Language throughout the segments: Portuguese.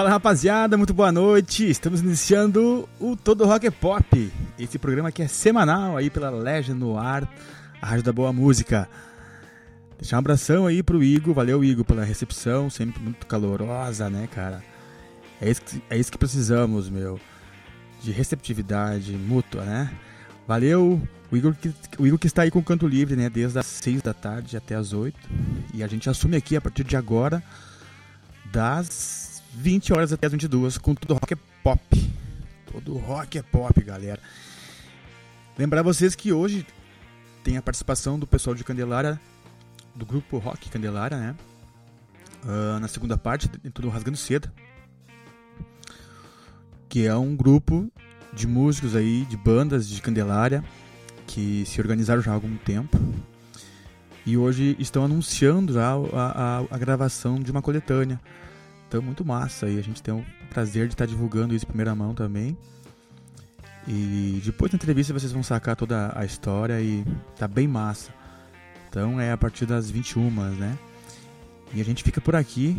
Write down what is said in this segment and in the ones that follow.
Fala rapaziada, muito boa noite. Estamos iniciando o Todo Rock é Pop. Esse programa que é semanal aí pela Legend no ar, a rádio da boa música. Deixar um abração aí pro Igor, valeu Igor pela recepção, sempre muito calorosa, né, cara? É isso que, é isso que precisamos, meu. De receptividade mútua, né? Valeu, o Igor, que, o Igor que está aí com o canto livre, né? Desde as 6 da tarde até as 8. E a gente assume aqui a partir de agora, das 20 horas até as 22, com tudo rock é pop. Todo rock é pop, galera. Lembrar vocês que hoje tem a participação do pessoal de Candelária, do grupo Rock Candelária, né? Uh, na segunda parte, dentro do Rasgando Seda. Que é um grupo de músicos aí, de bandas de Candelária, que se organizaram já há algum tempo. E hoje estão anunciando já a, a, a gravação de uma coletânea então, muito massa. E a gente tem o prazer de estar divulgando isso em primeira mão também. E depois da entrevista vocês vão sacar toda a história e tá bem massa. Então é a partir das 21, né? E a gente fica por aqui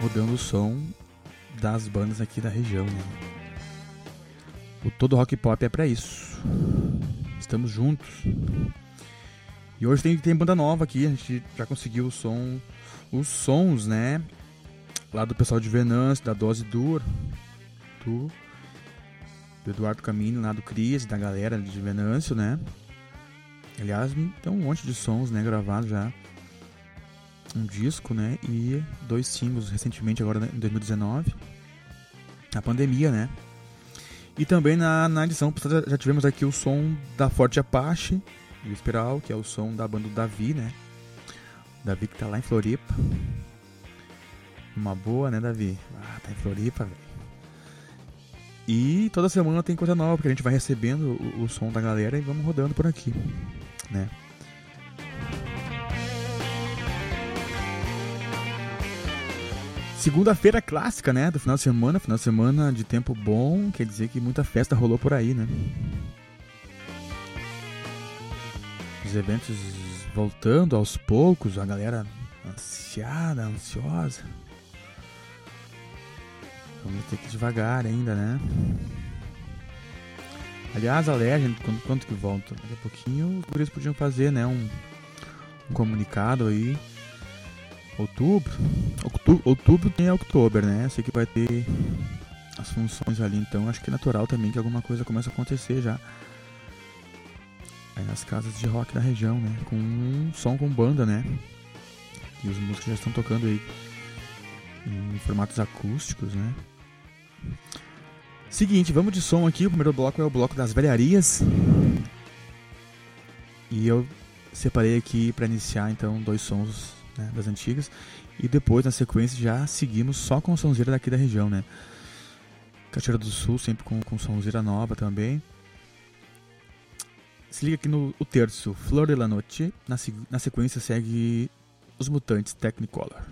rodando o som das bandas aqui da região, né? O Todo Rock Pop é para isso. Estamos juntos. E hoje tem, tem banda nova aqui, a gente já conseguiu o som, os sons, né? Lá do pessoal de Venâncio, da Dose Dur, do, do Eduardo Caminho, lá do Cris, da galera de Venâncio, né? Aliás, tem um monte de sons, né, gravados já. Um disco, né, e dois singles recentemente, agora em 2019. Na pandemia, né? E também na, na edição já tivemos aqui o som da Forte Apache e o Espiral, que é o som da banda do Davi, né? Davi que tá lá em Floripa. Uma boa, né, Davi? Ah, tá em Floripa, velho. E toda semana tem coisa nova, porque a gente vai recebendo o, o som da galera e vamos rodando por aqui, né? Segunda-feira clássica, né? Do final de semana, final de semana de tempo bom, quer dizer que muita festa rolou por aí, né? Os eventos voltando aos poucos, a galera ansiada, ansiosa. Vamos ter que ir devagar ainda, né? Aliás, a Legend, quanto, quanto que volta? Daqui a pouquinho os guris podiam fazer, né? Um, um comunicado aí. Outubro. Outubro, outubro tem outubro, né? Sei que vai ter as funções ali, então acho que é natural também que alguma coisa comece a acontecer já. Aí nas casas de rock da região, né? Com um som com banda, né? E os músicos já estão tocando aí em formatos acústicos, né? Seguinte, vamos de som aqui. O primeiro bloco é o bloco das velharias. E eu separei aqui para iniciar então dois sons né, das antigas. E depois, na sequência, já seguimos só com sonzeira daqui da região, né? Cachoeira do Sul, sempre com, com sonzeira nova também. Se liga aqui no o terço, Flor de la Noche. Na, na sequência segue Os Mutantes Technicolor.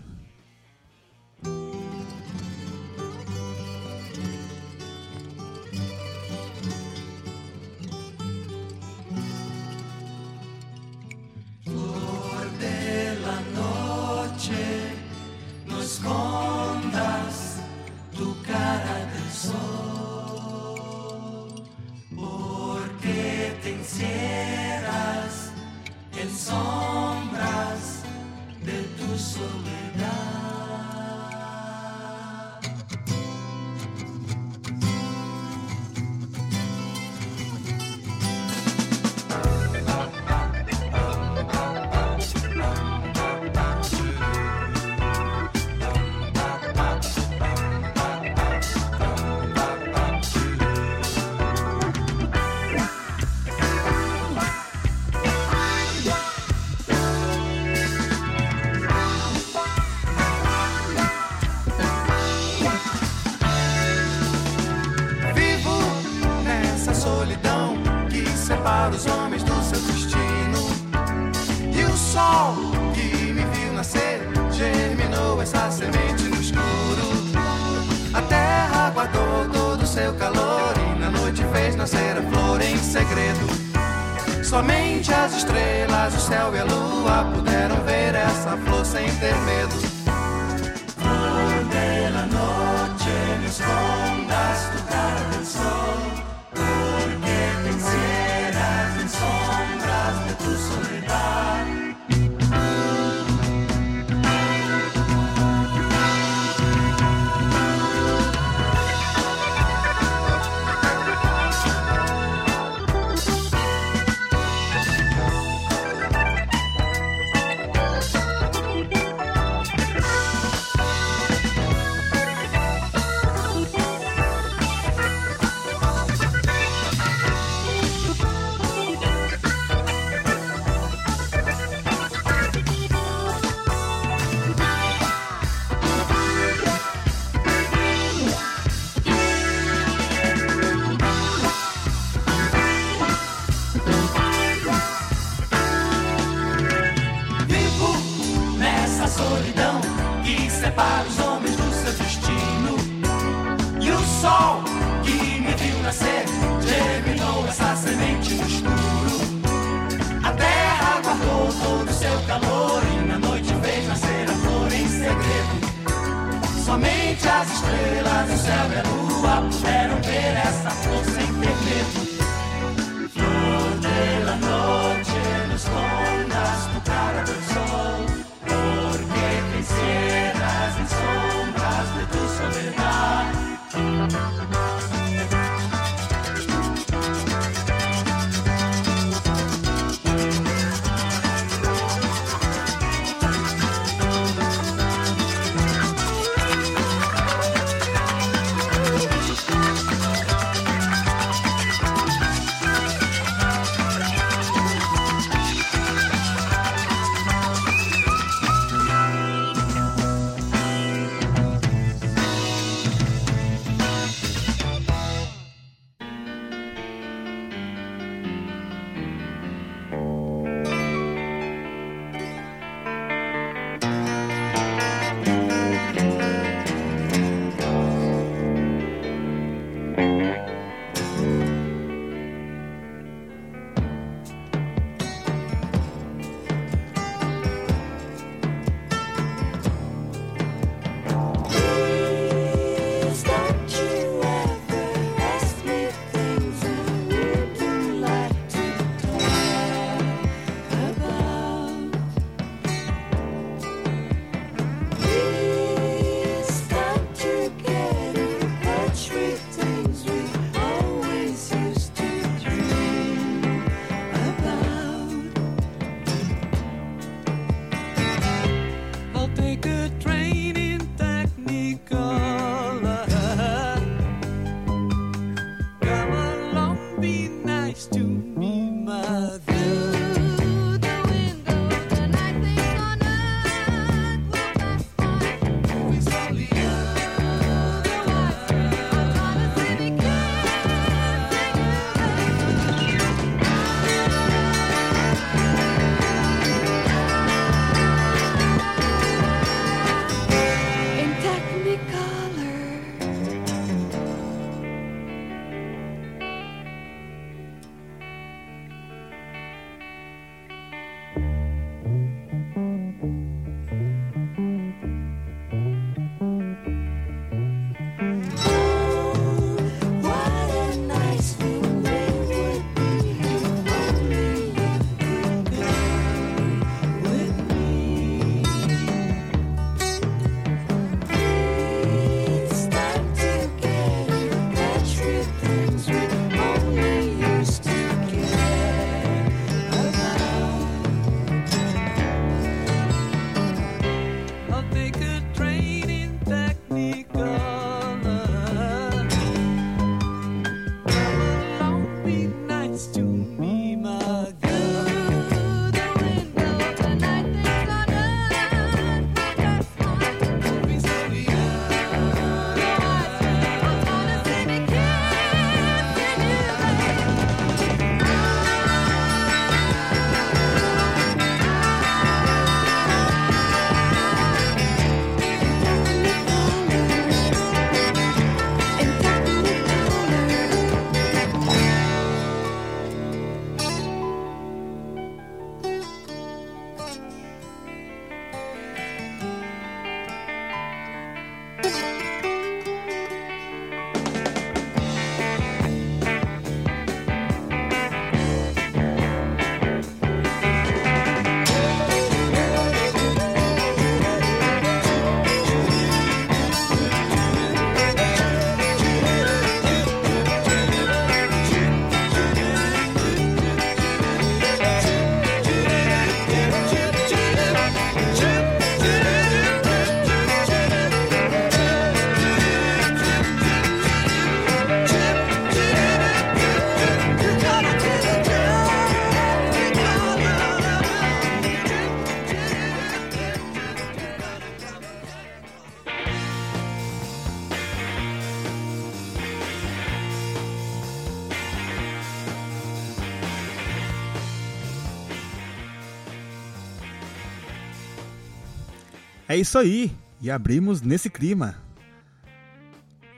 É isso aí, e abrimos nesse clima.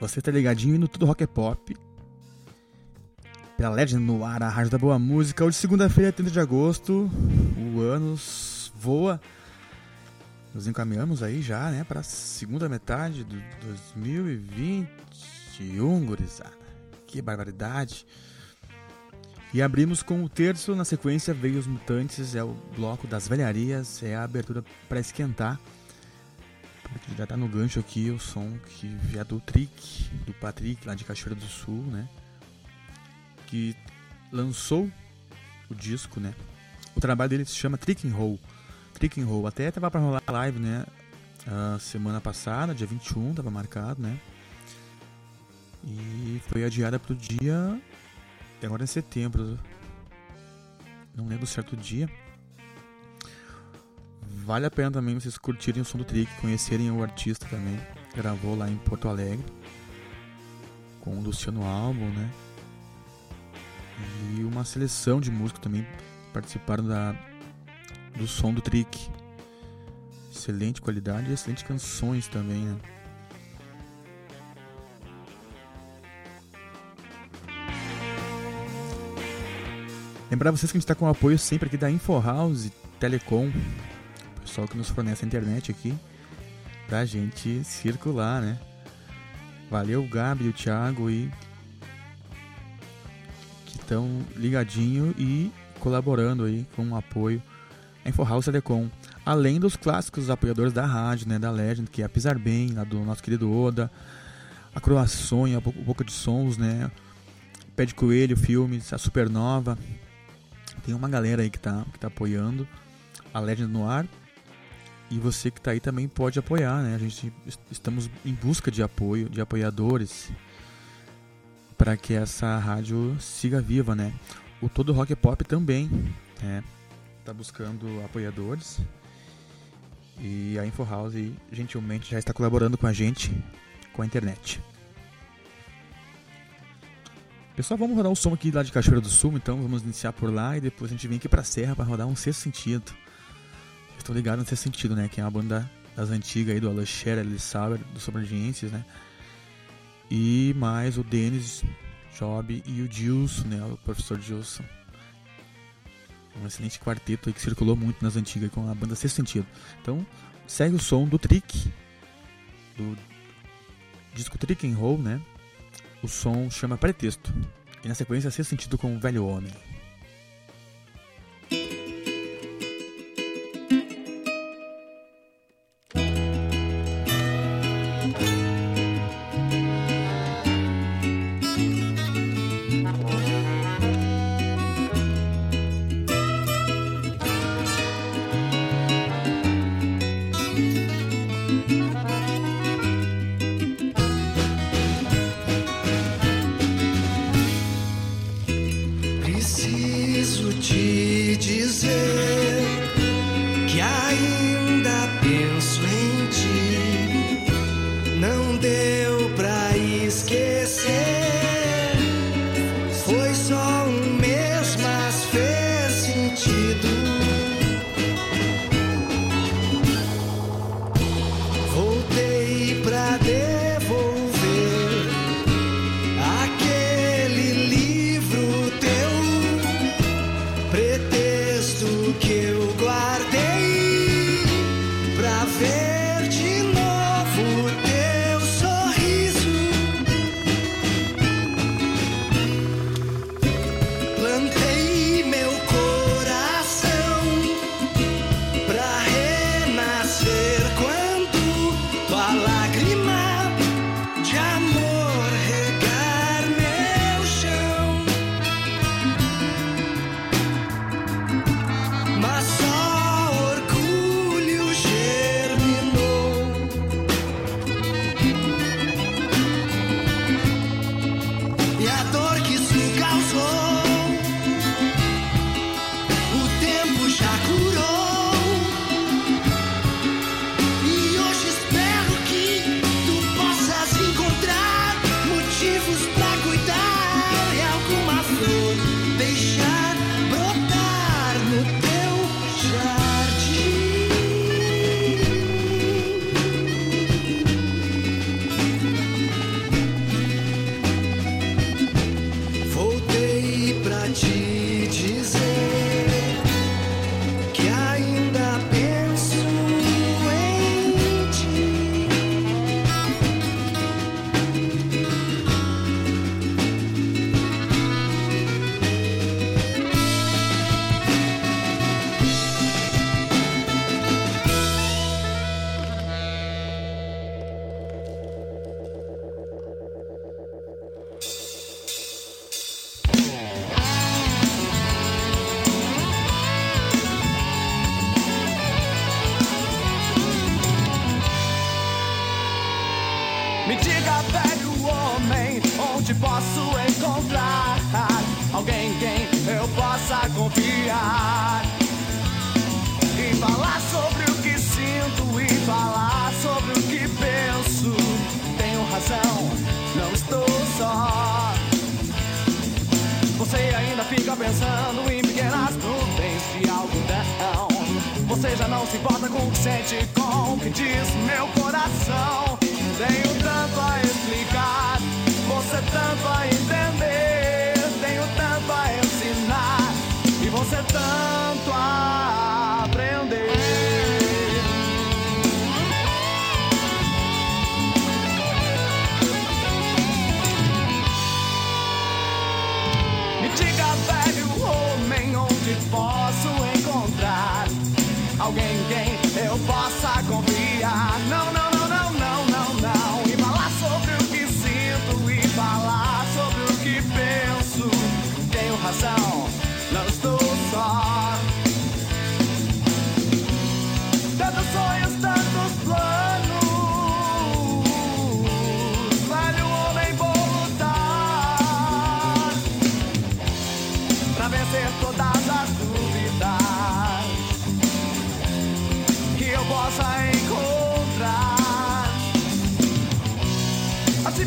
Você tá ligadinho no Tudo Rock é Pop. Pela Legend no ar, a Rádio da Boa Música. Hoje, segunda-feira, 30 de agosto. O ano voa. Nos encaminhamos aí já, né, para a segunda metade do 2021, gurizada. Que barbaridade. E abrimos com o terço, na sequência veio os Mutantes, é o bloco das velharias, é a abertura para esquentar. Já tá no gancho aqui o som que é do Trick, do Patrick, lá de Cachoeira do Sul, né? Que lançou o disco, né? O trabalho dele se chama Trick and Roll. Trick and Roll. Até tava pra rolar live, né? A semana passada, dia 21, tava marcado, né? E foi adiada pro dia. Agora em setembro. Não lembro certo dia. Vale a pena também vocês curtirem o som do Trick, conhecerem o artista também. Gravou lá em Porto Alegre. Com o Luciano Albo, né? E uma seleção de músicos também participaram da, do som do Trick. Excelente qualidade e excelentes canções também, né? Lembrar vocês que a gente está com o apoio sempre aqui da InfoHouse Telecom pessoal que nos fornece a internet aqui pra gente circular, né? Valeu Gabi o Thiago e que estão ligadinho e colaborando aí com o apoio a InfoHouse Telecom. Além dos clássicos apoiadores da rádio, né, da Legend, que é a Pisar Bem, lá do nosso querido Oda, a Croaçonha, a Boca de Sons, né, Pé de Coelho, Filmes, a Supernova. Tem uma galera aí que tá, que tá apoiando a Legend no ar. E você que está aí também pode apoiar, né? A gente estamos em busca de apoio, de apoiadores para que essa rádio siga viva, né? O Todo Rock Pop também né? tá buscando apoiadores e a InfoHouse gentilmente já está colaborando com a gente com a internet. Pessoal, vamos rodar o som aqui lá de Cachoeira do Sul, então vamos iniciar por lá e depois a gente vem aqui para a Serra para rodar um sexto sentido estão ligados nesse sentido, né? Que é uma banda das antigas aí do Alan Scherer, Alice Sauer, dos Sobrediências, né? E mais o Dennis Job e o Gilson, né? O professor Gilson. Um excelente quarteto aí que circulou muito nas antigas com a banda Sexto Sentido. Então, segue o som do Trick, do disco Trick and Roll, né? O som chama Pretexto. E na sequência, Sexto Sentido com o Velho Homem. deu pra esquecer.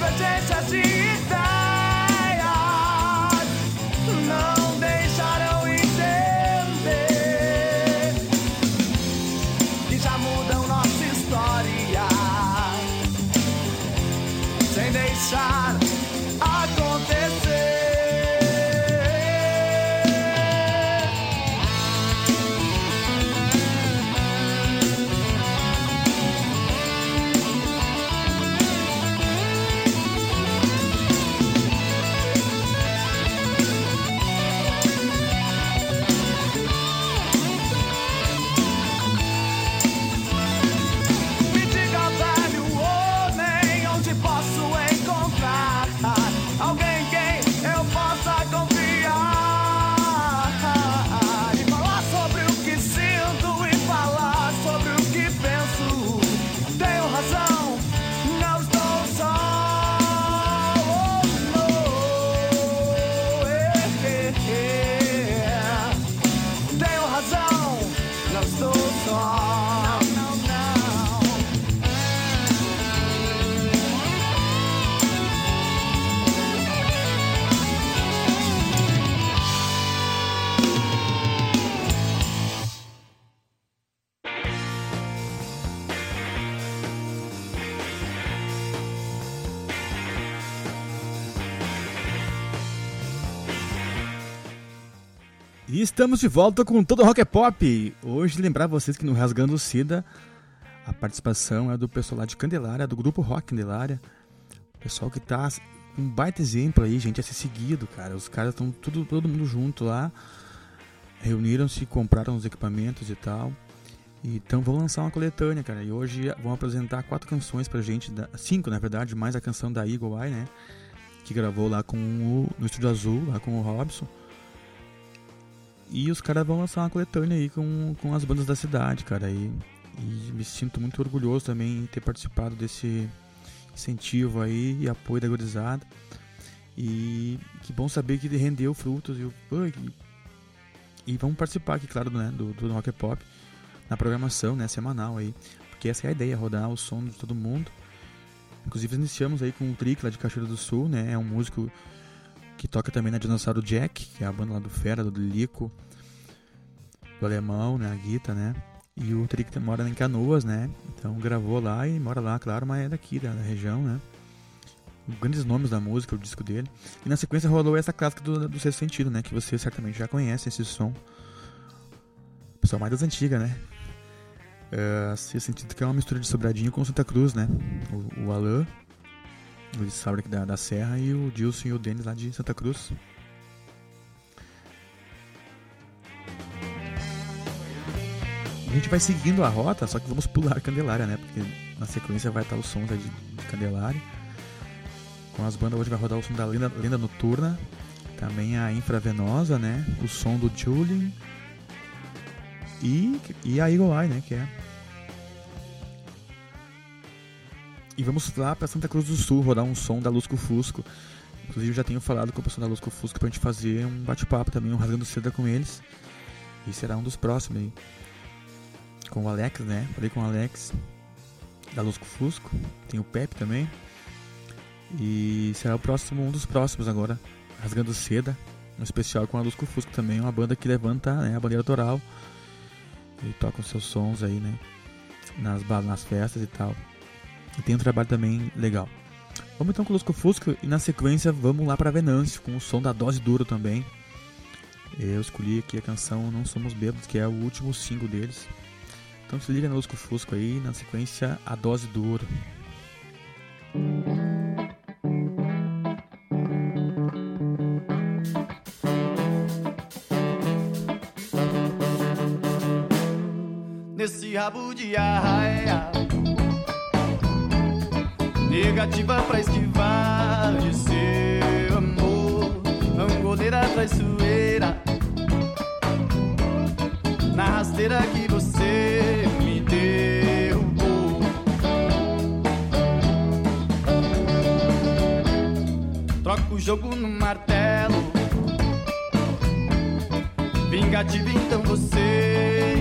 As divergências estamos de volta com todo o Rock é Pop. Hoje lembrar vocês que no Rasgando o Sida a participação é do pessoal lá de Candelária, do grupo Rock Candelária. Pessoal que tá um baita exemplo aí, gente, a ser seguido, cara. Os caras estão todo mundo junto lá. Reuniram-se, compraram os equipamentos e tal. Então vão lançar uma coletânea, cara. E hoje vão apresentar quatro canções pra gente, cinco na verdade, mais a canção da Eagle Eye, né? Que gravou lá com o, no Estúdio Azul, lá com o Robson. E os caras vão lançar uma coletânea aí com, com as bandas da cidade, cara. E, e me sinto muito orgulhoso também em ter participado desse incentivo aí e apoio da gurizada. E que bom saber que rendeu frutos. E, e, e vamos participar aqui, claro, né, do, do Rock Pop na programação né, semanal aí. Porque essa é a ideia, rodar o som de todo mundo. Inclusive iniciamos aí com o Trick lá de Cachoeira do Sul, né? É um músico que toca também na Dinossauro Jack, que é a banda lá do Fera, do Lico, do Alemão, né, a Guita, né? E o Trick mora em Canoas, né? Então gravou lá e mora lá, claro, mas é daqui, da, da região, né? Grandes nomes da música, o disco dele. E na sequência rolou essa clássica do, do Sexto Sentido, né? Que você certamente já conhece esse som. Pessoal mais das antigas, né? Uh, Sexto Sentido que é uma mistura de Sobradinho com Santa Cruz, né? O, o Alain, Luiz Sabric da, da Serra e o Dilson e o Denis lá de Santa Cruz. A gente vai seguindo a rota, só que vamos pular Candelária, né? Porque na sequência vai estar o som de, de Candelária. Com as bandas hoje vai rodar o som da Lenda, Lenda Noturna, também a Infravenosa, né? O som do Julian e, e a Eagle Eye, né? Que é. E vamos lá para Santa Cruz do Sul rodar um som da Lusco Fusco. Inclusive eu já tenho falado com o pessoal da Lusco Fusco pra gente fazer um bate-papo também, um rasgando seda com eles. E será um dos próximos aí. Com o Alex, né? Falei com o Alex da Lusco Fusco. Tem o Pepe também. E será o próximo, um dos próximos agora, Rasgando Seda, um especial com a Lusco Fusco também, uma banda que levanta né, a bandeira autoral e toca os seus sons aí, né? Nas, nas festas e tal. Tem um trabalho também legal. Vamos então com o Lusco Fusco e na sequência vamos lá para Venâncio com o som da Dose Duro também. Eu escolhi aqui a canção Não Somos Bêbados, que é o último single deles. Então se liga no Lusco Fusco aí, na sequência a Dose Duro. Nesse rabo de arraia Negativa pra esquivar de seu amor. Angoleira traiçoeira. Na rasteira que você me derrubou. Troca o jogo no martelo. Vingativa então você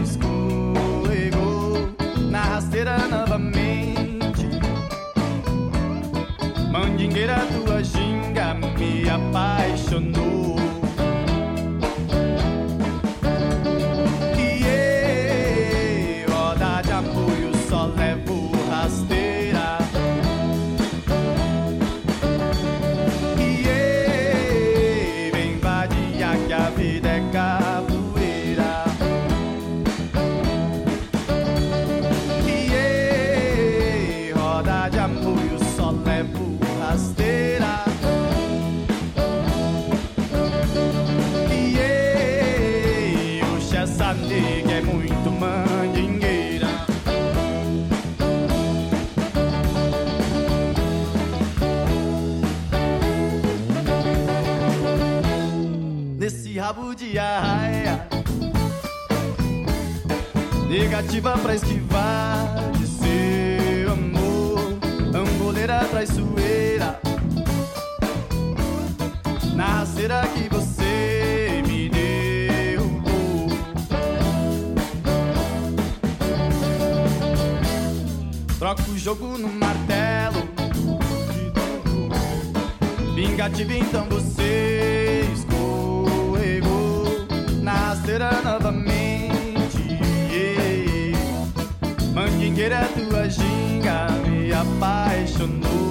Arraia Negativa pra esquivar de seu amor. Angoleira traiçoeira Na rasteira que você me derrubou Troca o jogo no martelo. Vingativo então você Rasteira novamente yeah. Mandingueira tua ginga me apaixonou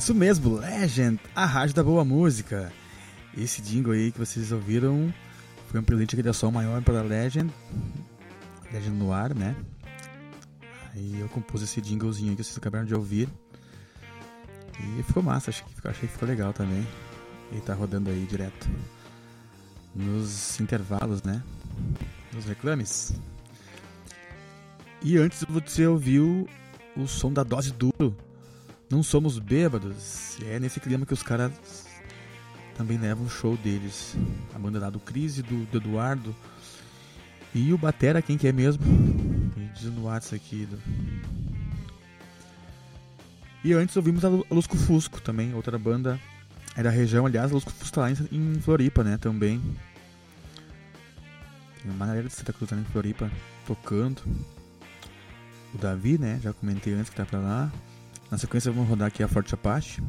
isso mesmo, Legend, a rádio da boa música. Esse jingle aí que vocês ouviram foi um presente de criação maior para a Legend. Legend no ar, né? Aí eu compus esse jinglezinho que vocês acabaram de ouvir. E ficou massa, achei que, achei que ficou legal também. E tá rodando aí direto. Nos intervalos, né? Nos reclames. E antes você ouviu o som da dose duro não somos bêbados. É nesse clima que os caras também levam o show deles. A banda lá do Cris e do, do, Eduardo. E o Batera, quem que é mesmo? Diz no WhatsApp aqui. Do... E antes ouvimos a Lusco Fusco também, outra banda. É da região, aliás, a Lusco Fusco tá lá em, Floripa, né? Também. Tem uma galera de Santa Cruz também em Floripa tocando. O Davi, né? Já comentei antes que tá pra lá. Na sequência vamos rodar aqui a Forte Apache.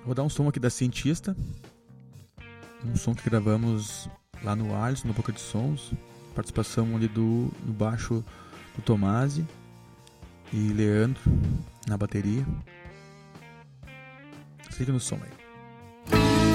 Vou rodar um som aqui da Cientista. Um som que gravamos lá no Alisson, no Boca de Sons. Participação ali do no baixo do Tomasi e Leandro na bateria. Siga no som aí.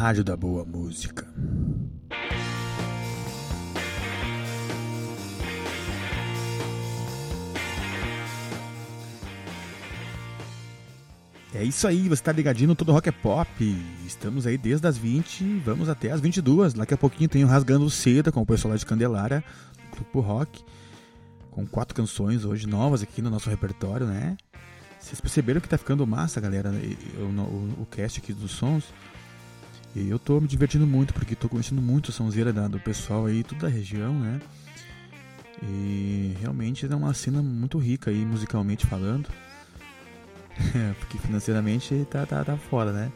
Rádio da boa música. É isso aí, você tá ligadinho no Todo Rock é Pop. Estamos aí desde as 20, vamos até as 22. Daqui a pouquinho tem o Rasgando Seda com o pessoal lá de Candelária, Grupo Rock, com quatro canções hoje novas aqui no nosso repertório, né? Vocês perceberam que tá ficando massa, galera, o, o, o cast aqui dos sons. E eu tô me divertindo muito, porque tô conhecendo muito a sonzeira da- do pessoal aí, tudo da região, né? E realmente é uma cena muito rica aí, musicalmente falando. É, porque financeiramente tá, tá, tá fora, né?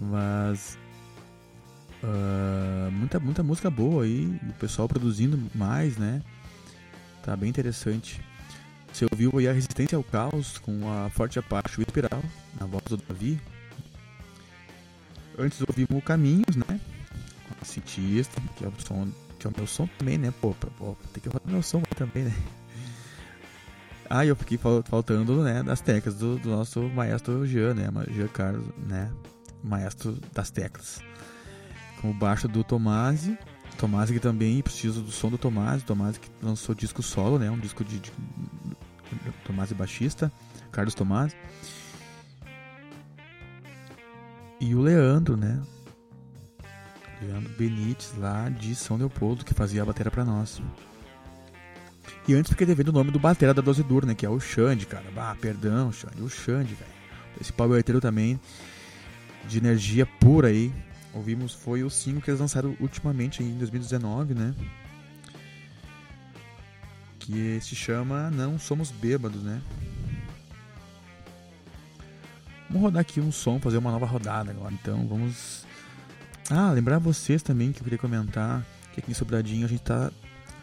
Mas. ah, muita, muita música boa aí, o pessoal produzindo mais, né? Tá bem interessante. Você ouviu aí a Resistência ao Caos com a Forte Apache Espiral, na voz do Davi. Antes ouvimos Caminhos, né? Com Cientista, que é o som, que é o meu som também, né? Pô, pô tem que rodar meu som também, né? Ah, eu fiquei fal- faltando, né, das teclas do, do nosso maestro Jean, né? Jean Carlos, né? Maestro das teclas. Com o baixo do Tomasi. Tomasi que também precisa do som do Tomasi. Tomasi que lançou disco solo, né? Um disco de, de Tomasi baixista. Carlos Tomasi. E o Leandro, né? Leandro Benites, lá de São Leopoldo, que fazia a bateria pra nós. E antes fiquei devendo o nome do batera da Dose Dura, né? Que é o Xande, cara. Ah, perdão, Xande. O Xande, velho. Esse powerteiro também, de energia pura aí. Ouvimos, foi o single que eles lançaram ultimamente em 2019, né? Que se chama Não Somos Bêbados, né? Vamos rodar aqui um som, fazer uma nova rodada agora. Então vamos. Ah, lembrar vocês também que eu queria comentar que aqui em Sobradinho a gente tá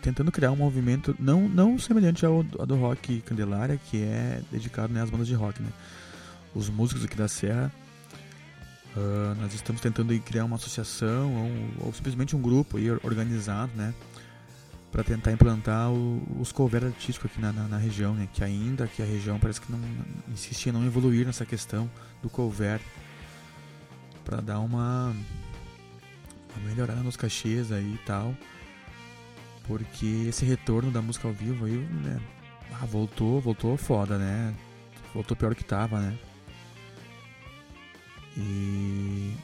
tentando criar um movimento não, não semelhante ao, ao do rock Candelária, que é dedicado né, às bandas de rock, né? Os músicos aqui da Serra, ah, nós estamos tentando criar uma associação ou, ou simplesmente um grupo aí organizado, né? Para tentar implantar o- os cover artísticos aqui na, na, na região, né? Que ainda que a região parece que não insiste em não evoluir nessa questão do cover para dar uma, uma melhorada nos cachês aí e tal porque esse retorno da música ao vivo aí, né, ah, voltou, voltou foda, né? Voltou pior que tava, né? E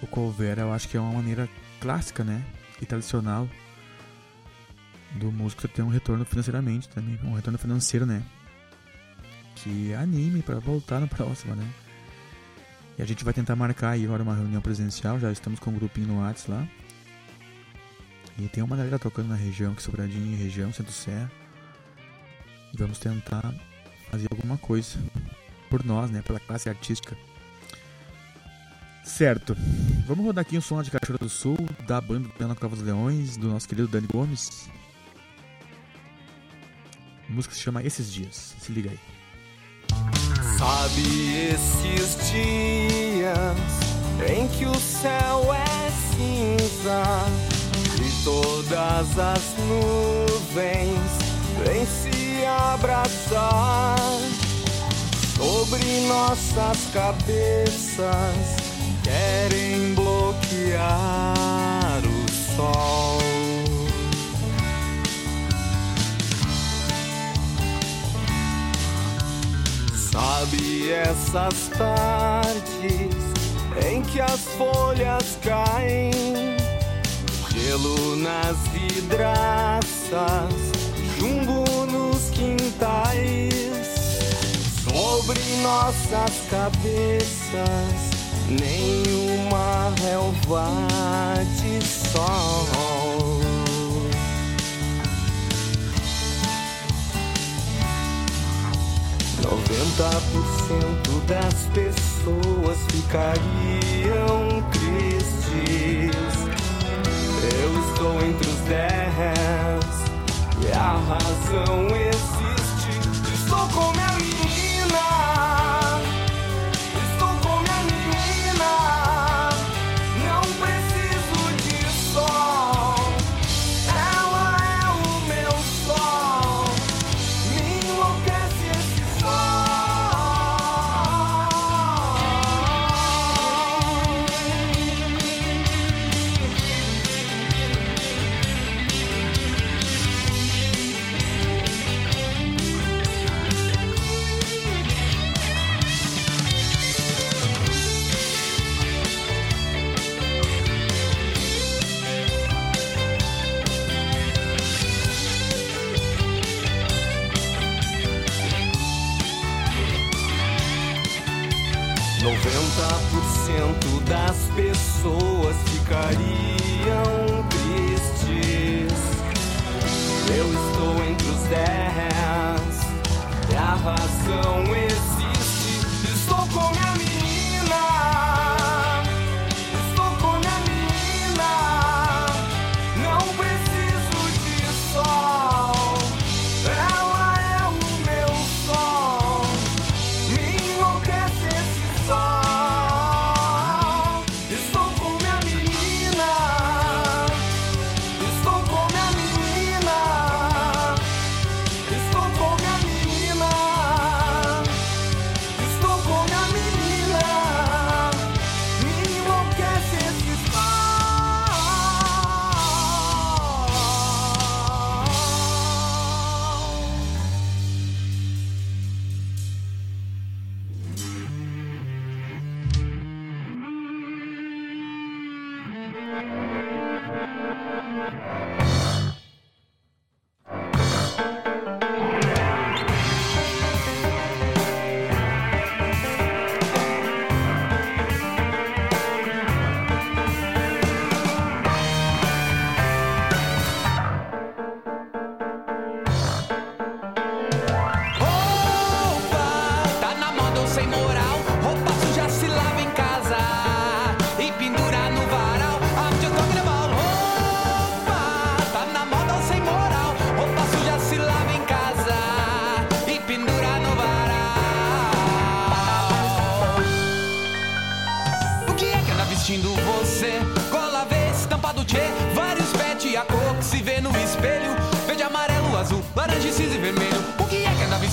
o cover eu acho que é uma maneira clássica, né? E tradicional do músico ter um retorno financeiramente também, um retorno financeiro, né? Que anime para voltar na próxima, né? E a gente vai tentar marcar aí agora uma reunião presencial, já estamos com um grupinho no WhatsApp lá. E tem uma galera tocando na região, que Sobradinho, região, Centro-Serra. E vamos tentar fazer alguma coisa por nós, né? Pela classe artística. Certo. Vamos rodar aqui um som de Cachoeira do Sul, da banda Ana Cova dos Leões, do nosso querido Dani Gomes. A música se chama Esses Dias. Se liga aí. Sabe esses dias em que o céu é cinza e todas as nuvens vêm se abraçar sobre nossas cabeças, querem bloquear o sol. Sabe essas tardes em que as folhas caem, gelo nas vidraças, jumbo nos quintais, sobre nossas cabeças, nenhuma relva de sol. 90% das pessoas ficariam tristes. Eu estou entre os 10 e a razão existe. Estou com meu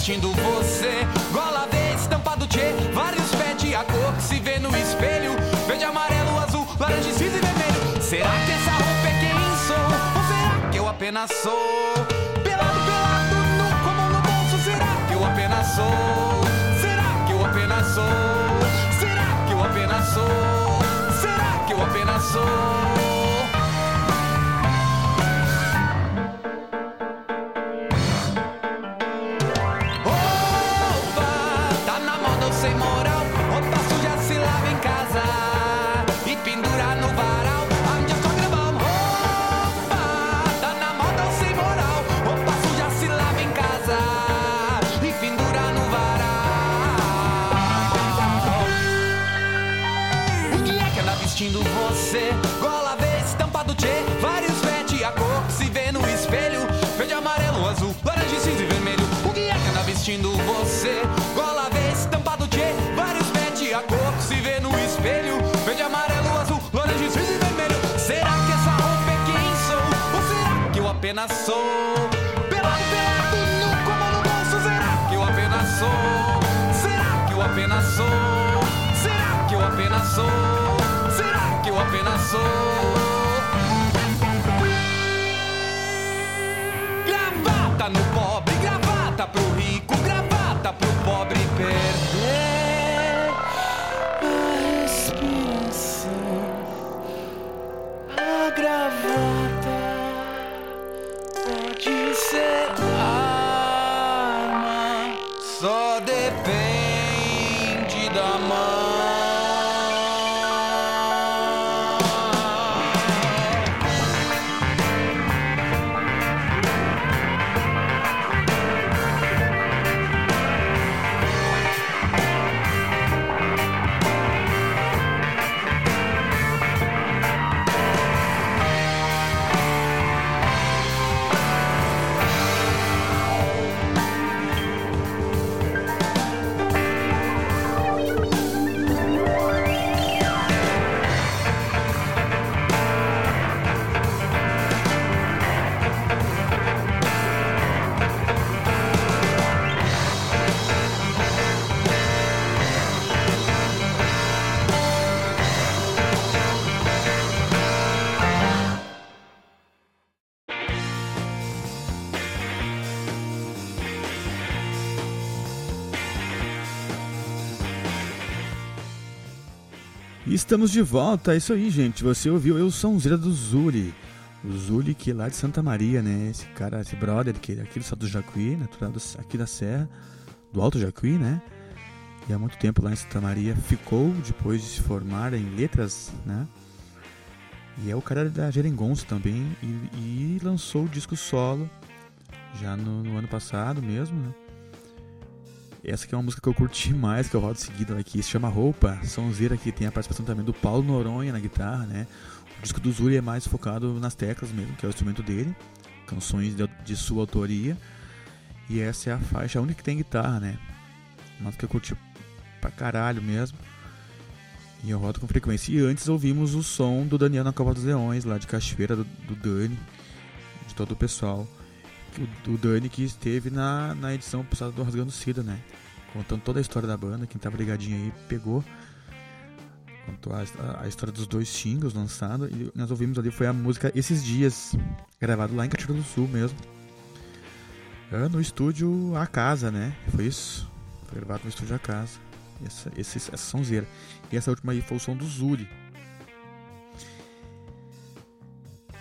vestindo você. Gola V, estampado Tchê, vários pet, a cor que se vê no espelho. Verde, amarelo, azul, laranja, cinza e vermelho. Será que essa roupa é quem sou? Ou será que eu apenas sou? Pelado, pelado, no comum no bolso. Será que eu apenas sou? Será que eu apenas sou? Será que eu apenas sou? Será que eu apenas sou? soul. Estamos de volta, é isso aí, gente. Você ouviu Eu Sonzeira do Zuri. O Zuri, que é lá de Santa Maria, né? Esse cara, esse brother, que é aqui do Salto do Jacuí, natural aqui da Serra, do Alto Jacuí, né? E há muito tempo lá em Santa Maria ficou, depois de se formar em letras, né? E é o cara da Jerengonça também, e, e lançou o disco solo já no, no ano passado mesmo, né? Essa é uma música que eu curti mais, que eu rodo seguida aqui, se chama Roupa, sonzeira que tem a participação também do Paulo Noronha na guitarra, né? O disco do Zuri é mais focado nas teclas mesmo, que é o instrumento dele, canções de, de sua autoria. E essa é a faixa, a única que tem guitarra, né? Uma que eu curti pra caralho mesmo. E eu rodo com frequência. E antes ouvimos o som do Daniel na Copa dos Leões, lá de Cachoeira, do, do Dani, de todo o pessoal. O, Dani que esteve na, na edição passada do Rasgando Cida, né? Contando toda a história da banda, quem tava ligadinho aí pegou. Contou a, a- história dos dois singles lançados. E nós ouvimos ali foi a música Esses Dias, gravado lá em Cachoeira do Sul mesmo. É, no estúdio A Casa, né? Foi isso? Foi gravado no estúdio A Casa. Essa, esse, essa sonzeira. E essa última aí foi o som do Zuri.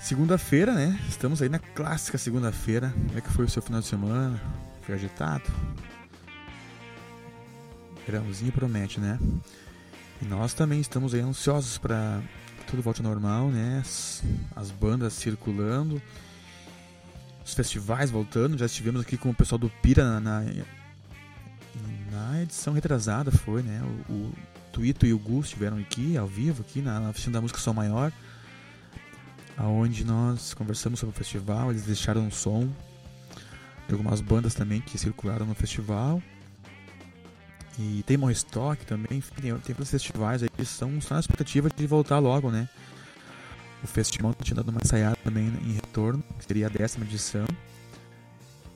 Segunda-feira, né? Estamos aí na clássica segunda-feira. Como é que foi o seu final de semana? Foi agitado? Verãozinho promete, né? E nós também estamos aí ansiosos para tudo volte ao normal, né? As, as bandas circulando, os festivais voltando. Já estivemos aqui com o pessoal do Pira na, na, na edição retrasada, foi, né? O, o Tuito e o Gus estiveram aqui, ao vivo, aqui na, na oficina da música Som Maior aonde nós conversamos sobre o festival, eles deixaram um som de algumas bandas também que circularam no festival. E tem Morristock também, enfim, tem, vários festivais aí que estão na expectativa de voltar logo, né? O festival tinha dado uma ensaiada também em retorno, que seria a décima edição.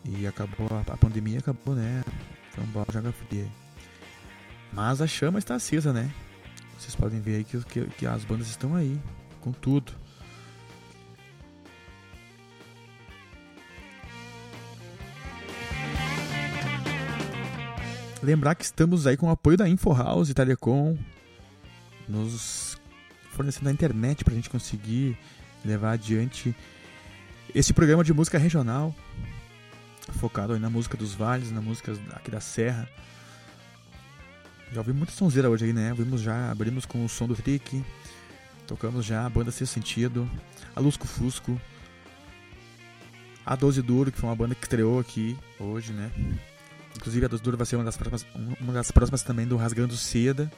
E acabou, a, pandemia acabou, né? Foi um balde fria. Mas a chama está acesa, né? Vocês podem ver aí que, que, que as bandas estão aí, com tudo. Lembrar que estamos aí com o apoio da InfoHouse e Telecom, nos fornecendo a internet para a gente conseguir levar adiante esse programa de música regional, focado aí na música dos vales, na música aqui da Serra. Já ouvi muita sonzeira hoje aí, né? Vimos já, abrimos com o som do Trick, tocamos já a banda Sexto Sentido, a Lusco Fusco, a Doze Duro, que foi uma banda que estreou aqui hoje, né? Inclusive a Doze Duro vai ser uma das próximas, uma das próximas também do Rasgando Seda.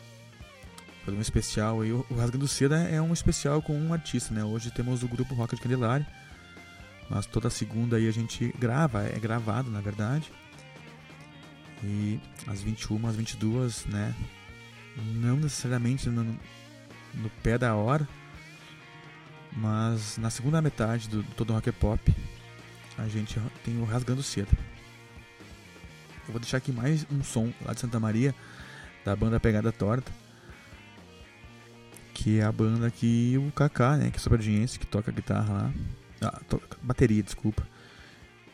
Fazer um especial aí. O o Rasgando Seda é um especial com um artista, né? Hoje temos o grupo Rock de Candelária. Mas toda segunda aí a gente grava, é gravado na verdade. E às 21, às 22, né? Não necessariamente no, no pé da hora, mas na segunda metade do, do Todo Rock é Pop, a gente tem o Rasgando Seda. Eu vou deixar aqui mais um som lá de Santa Maria, da banda Pegada Torta. Que é a banda que o Kaká, né, que é sobradinhense, que toca guitarra lá. Ah, bateria, desculpa.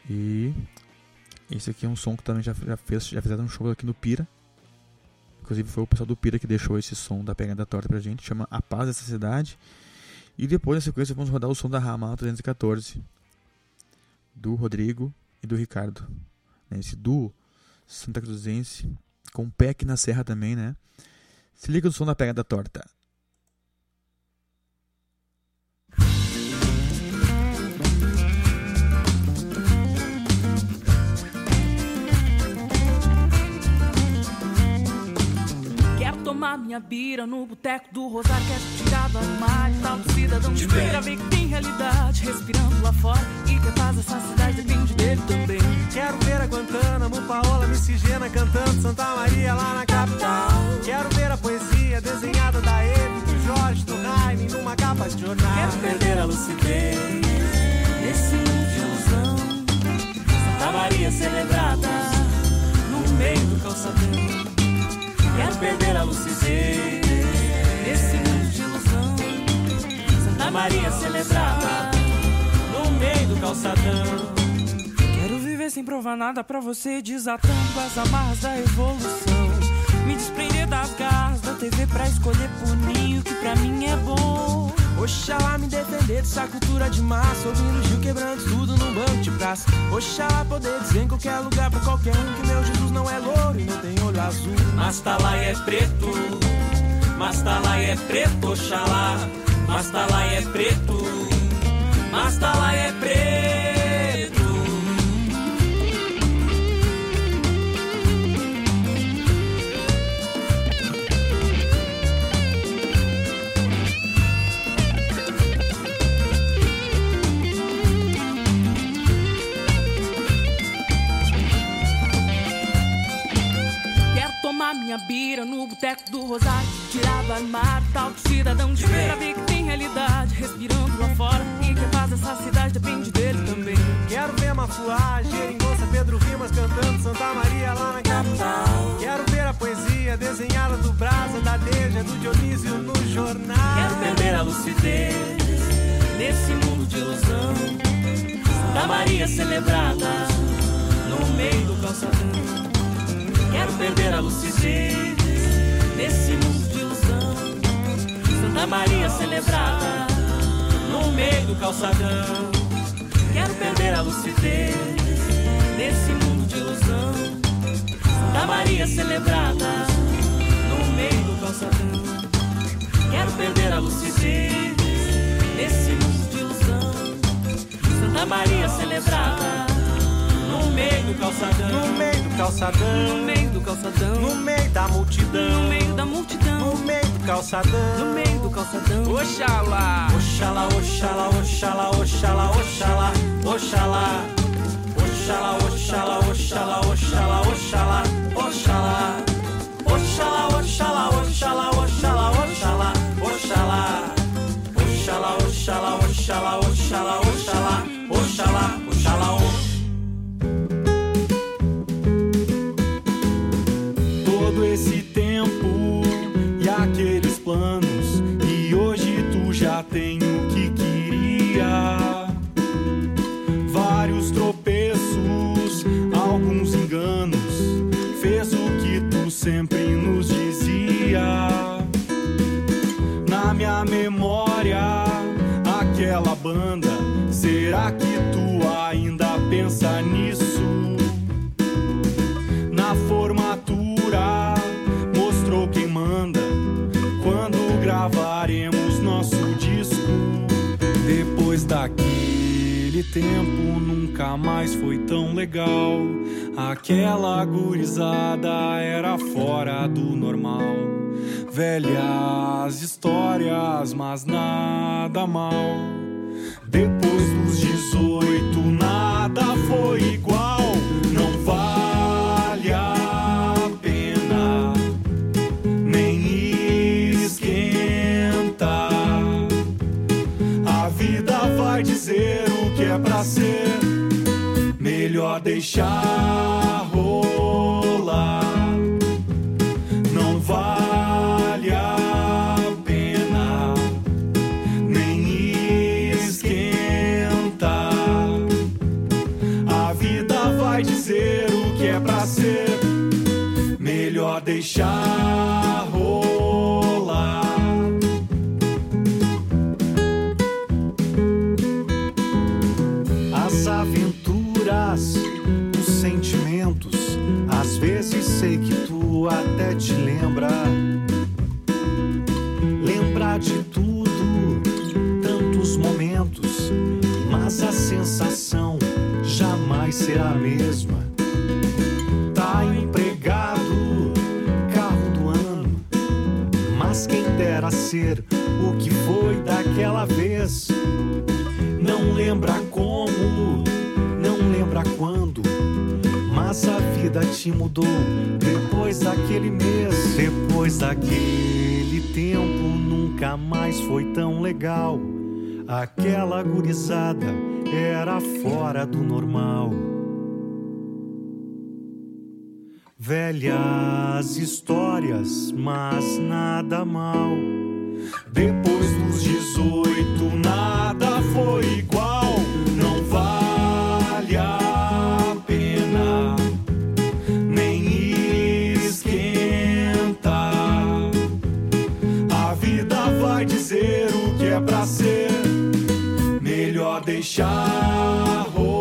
E esse aqui é um som que também já, já fez, já fizeram um show aqui no Pira. Inclusive foi o pessoal do Pira que deixou esse som da Pegada Torta pra gente, chama A Paz dessa Cidade. E depois na sequência vamos rodar o som da Ramal 314 do Rodrigo e do Ricardo. Né, Esse duo Santa Cruzense com o aqui na serra também, né? Se liga no som da pegada torta. Minha bira no boteco do Rosário Quero tirar do armário tal do cidadão de feira Ver que tem realidade respirando lá fora E que faz essa cidade depende dele também Quero ver a Guantánamo, Paola Miscigena cantando Santa Maria lá na capital. Quero ver a poesia desenhada da Eve, do Jorge, do Jaime, numa capa de jornal. Quero perder a lucidez Nesse mundo de ilusão Santa Maria celebrada No meio do calçadão Quero perder a lucidez Nesse mundo de ilusão. Santa Maria celebrada No meio do calçadão. Quero viver sem provar nada pra você Desatando as amarras da evolução. Me desprender das garras da TV Pra escolher por mim o que pra mim é bom Oxalá me defender dessa cultura de massa. Ouvindo Gil quebrando tudo num banco de praça. Oxalá poder dizer em qualquer lugar pra qualquer um Que meu Jesus não é louro e não tem olho azul. Mas tá lá e é preto, mas tá lá e é preto, Oxalá. Mas tá lá e é preto, mas tá lá e é preto. Minha bira no boteco do Rosário. Tirar do armário tal do cidadão de feira Ver que tem realidade. Respirando lá fora E que faz essa cidade depende dele também. Quero ver Mafuá, Geringonça, Pedro Rimas cantando Santa Maria lá na capital. Quero ver a poesia desenhada do Brasa, da Deja, do Dionísio no jornal. Quero perder a lucidez Nesse mundo de ilusão. Santa Maria celebrada No meio do calçadão Quero perder a lucidez Nesse mundo de ilusão. Santa Maria celebrada No meio do calçadão. Quero perder a lucidez Nesse mundo de ilusão. Santa Maria celebrada No meio do calçadão. Quero perder a lucidez Nesse mundo de ilusão. Santa Maria celebrada meio do calçadão No meio do calçadão, No meio do calçadão no meio da multidão, No meio da multidão no meio do calçadão. No meio do calçadão Oxalá, Oxalá, Oxalá, Oxalá, Oxalá, Oxalá, Oxalá. Oxalá, Oxalá, Oxalá, Oxalá, Oxalá, Oxalá. Oxalá, Oxalá, Oxalá, Oxalá, Oxalá, Oxalá. Oxalá, Oxalá, Oxalá, Oxalá, Oxalá, esse tempo e aqueles planos daquele tempo nunca mais foi tão legal. Aquela gurizada era fora do normal. Velhas histórias mas nada mal. Depois dos 18 nada foi igual Melhor deixar rolar. Não vale a pena, nem esquenta. A vida vai dizer o que é pra ser. Melhor deixar lembra como, não lembra quando. Mas a vida te mudou depois daquele mês. Depois daquele tempo, nunca mais foi tão legal. Aquela gurizada era fora do normal. Velhas histórias, mas nada mal. Depois dos 18, nada foi é pra ser. Melhor deixar rolar.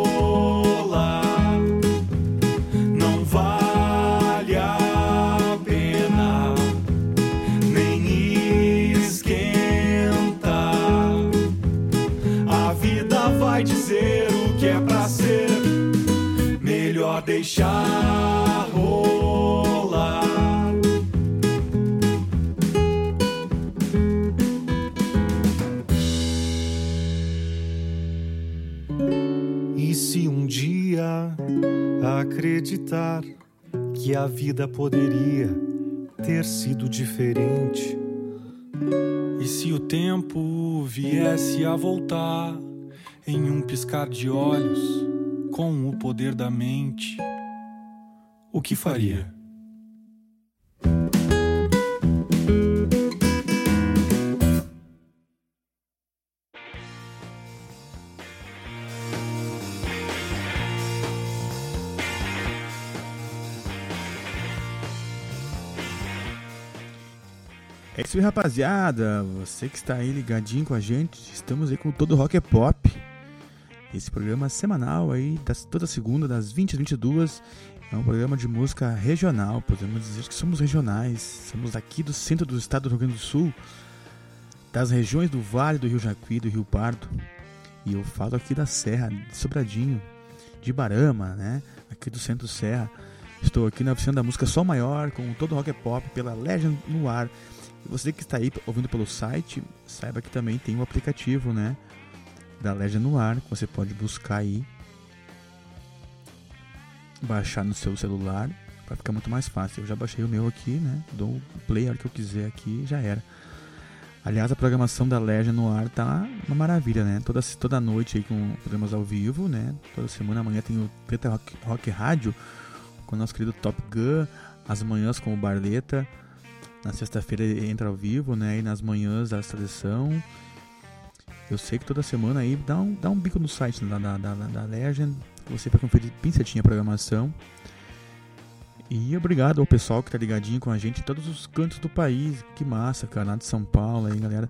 Acreditar que a vida poderia ter sido diferente? E se o tempo viesse a voltar em um piscar de olhos com o poder da mente, o que faria? Isso aí, rapaziada. Você que está aí ligadinho com a gente, estamos aí com todo o Rock é Pop. Esse programa semanal aí, das, toda segunda, das 20 às 22. É um programa de música regional, podemos dizer que somos regionais. Somos aqui do centro do estado do Rio Grande do Sul, das regiões do Vale do Rio Jacuí, do Rio Pardo. E eu falo aqui da Serra, de Sobradinho, de Barama, né? Aqui do centro Serra. Estou aqui na oficina da música Sol Maior, com todo o Rock é Pop, pela Legend no ar. Você que está aí ouvindo pelo site, saiba que também tem o aplicativo, né? Da Legend no ar, que você pode buscar aí. Baixar no seu celular, para ficar muito mais fácil. Eu já baixei o meu aqui, né? Dou o play hora que eu quiser aqui já era. Aliás, a programação da Legend no ar tá uma maravilha, né? Toda, toda noite aí com programas ao vivo, né? Toda semana amanhã tem o Teta Rock, Rock Rádio com o nosso querido Top Gun, as manhãs com o Barleta. Na sexta-feira entra ao vivo, né? E nas manhãs da seleção. Eu sei que toda semana aí dá um, dá um bico no site da, da, da, da Legend. Você vai conferir bem certinho a programação. E obrigado ao pessoal que tá ligadinho com a gente em todos os cantos do país. Que massa, cara. Lá de São Paulo aí, galera.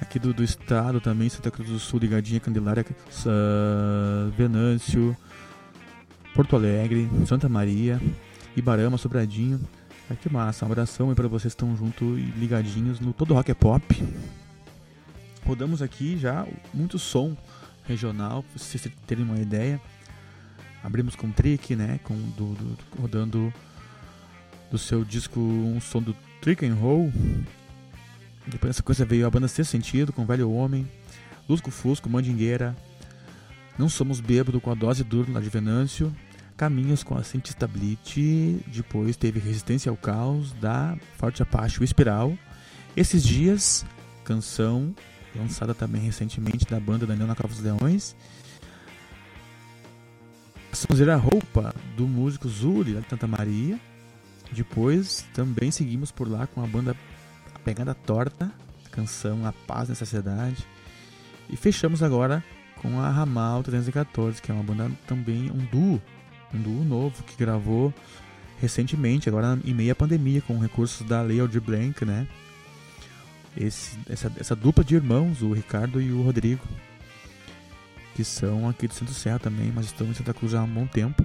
Aqui do, do estado também, Santa Cruz do Sul, ligadinha, Candelária, uh, Venâncio, Porto Alegre, Santa Maria, Ibarama, Sobradinho. Ah, que massa, um abração aí pra vocês que estão junto e ligadinhos no Todo Rock é Pop. Rodamos aqui já muito som regional, pra vocês terem uma ideia. Abrimos com Trick, né? Com, do, do- rodando do seu disco um som do Trick and Roll. Depois dessa coisa veio a banda Sexto Sentido com Velho Homem, Lusco Fusco, Mandingueira, Não Somos Bêbado com a Dose Duro lá de Venâncio, Caminhos com a Cientista Blitz, depois teve Resistência ao Caos da Forte Apache, o Espiral. Esses dias, canção lançada também recentemente da banda Daniel na Cova dos Leões. Sonzeira Roupa do músico Zuri lá de Santa Maria. Depois também seguimos por lá com a banda A Pegada Torta, a canção A Paz nessa Cidade. E fechamos agora com a Ramal 314, que é uma banda também, um duo, um duo novo que gravou recentemente, agora em meio à pandemia, com recursos da Lei Aldir Blanc, né? Esse, essa, essa dupla de irmãos, o Ricardo e o Rodrigo, que são aqui do Centro Serra também, mas estão em Santa Cruz há um bom tempo.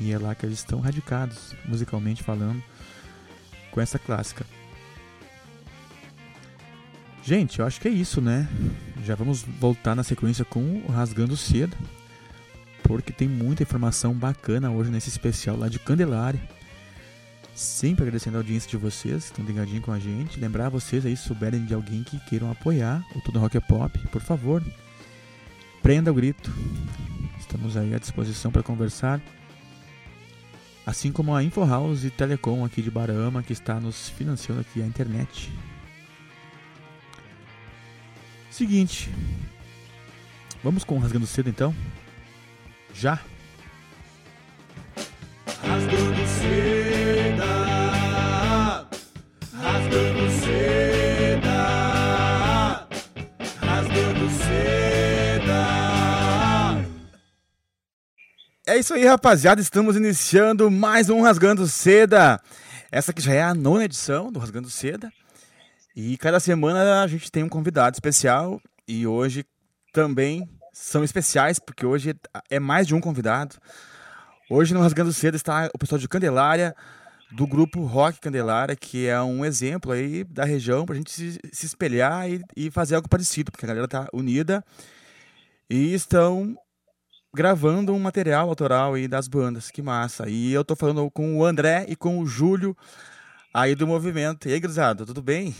E é lá que eles estão radicados, musicalmente falando, com essa clássica. Gente, eu acho que é isso, né? Já vamos voltar na sequência com o Rasgando Cedo. Porque tem muita informação bacana hoje nesse especial lá de Candelária. Sempre agradecendo a audiência de vocês que estão ligadinhos com a gente. Lembrar vocês aí, se souberem de alguém que queiram apoiar o Tudo Rock é Pop, por favor, prenda o grito. Estamos aí à disposição para conversar. Assim como a InfoHouse e Telecom aqui de Barama, que está nos financiando aqui a internet. Seguinte. Vamos com o Rasgando Cedo então? Já? Rasgando seda, rasgando seda, rasgando seda. É isso aí, rapaziada. Estamos iniciando mais um Rasgando Seda. Essa que já é a nona edição do Rasgando Seda. E cada semana a gente tem um convidado especial. E hoje também são especiais, porque hoje é mais de um convidado. Hoje no Rasgando Cedo está o pessoal de Candelária, do grupo Rock Candelária, que é um exemplo aí da região para a gente se, se espelhar e, e, fazer algo parecido, porque a galera está unida e estão gravando um material autoral aí das bandas, que massa. E eu tô falando com o André e com o Júlio aí do movimento. E aí, Grisado, tudo bem?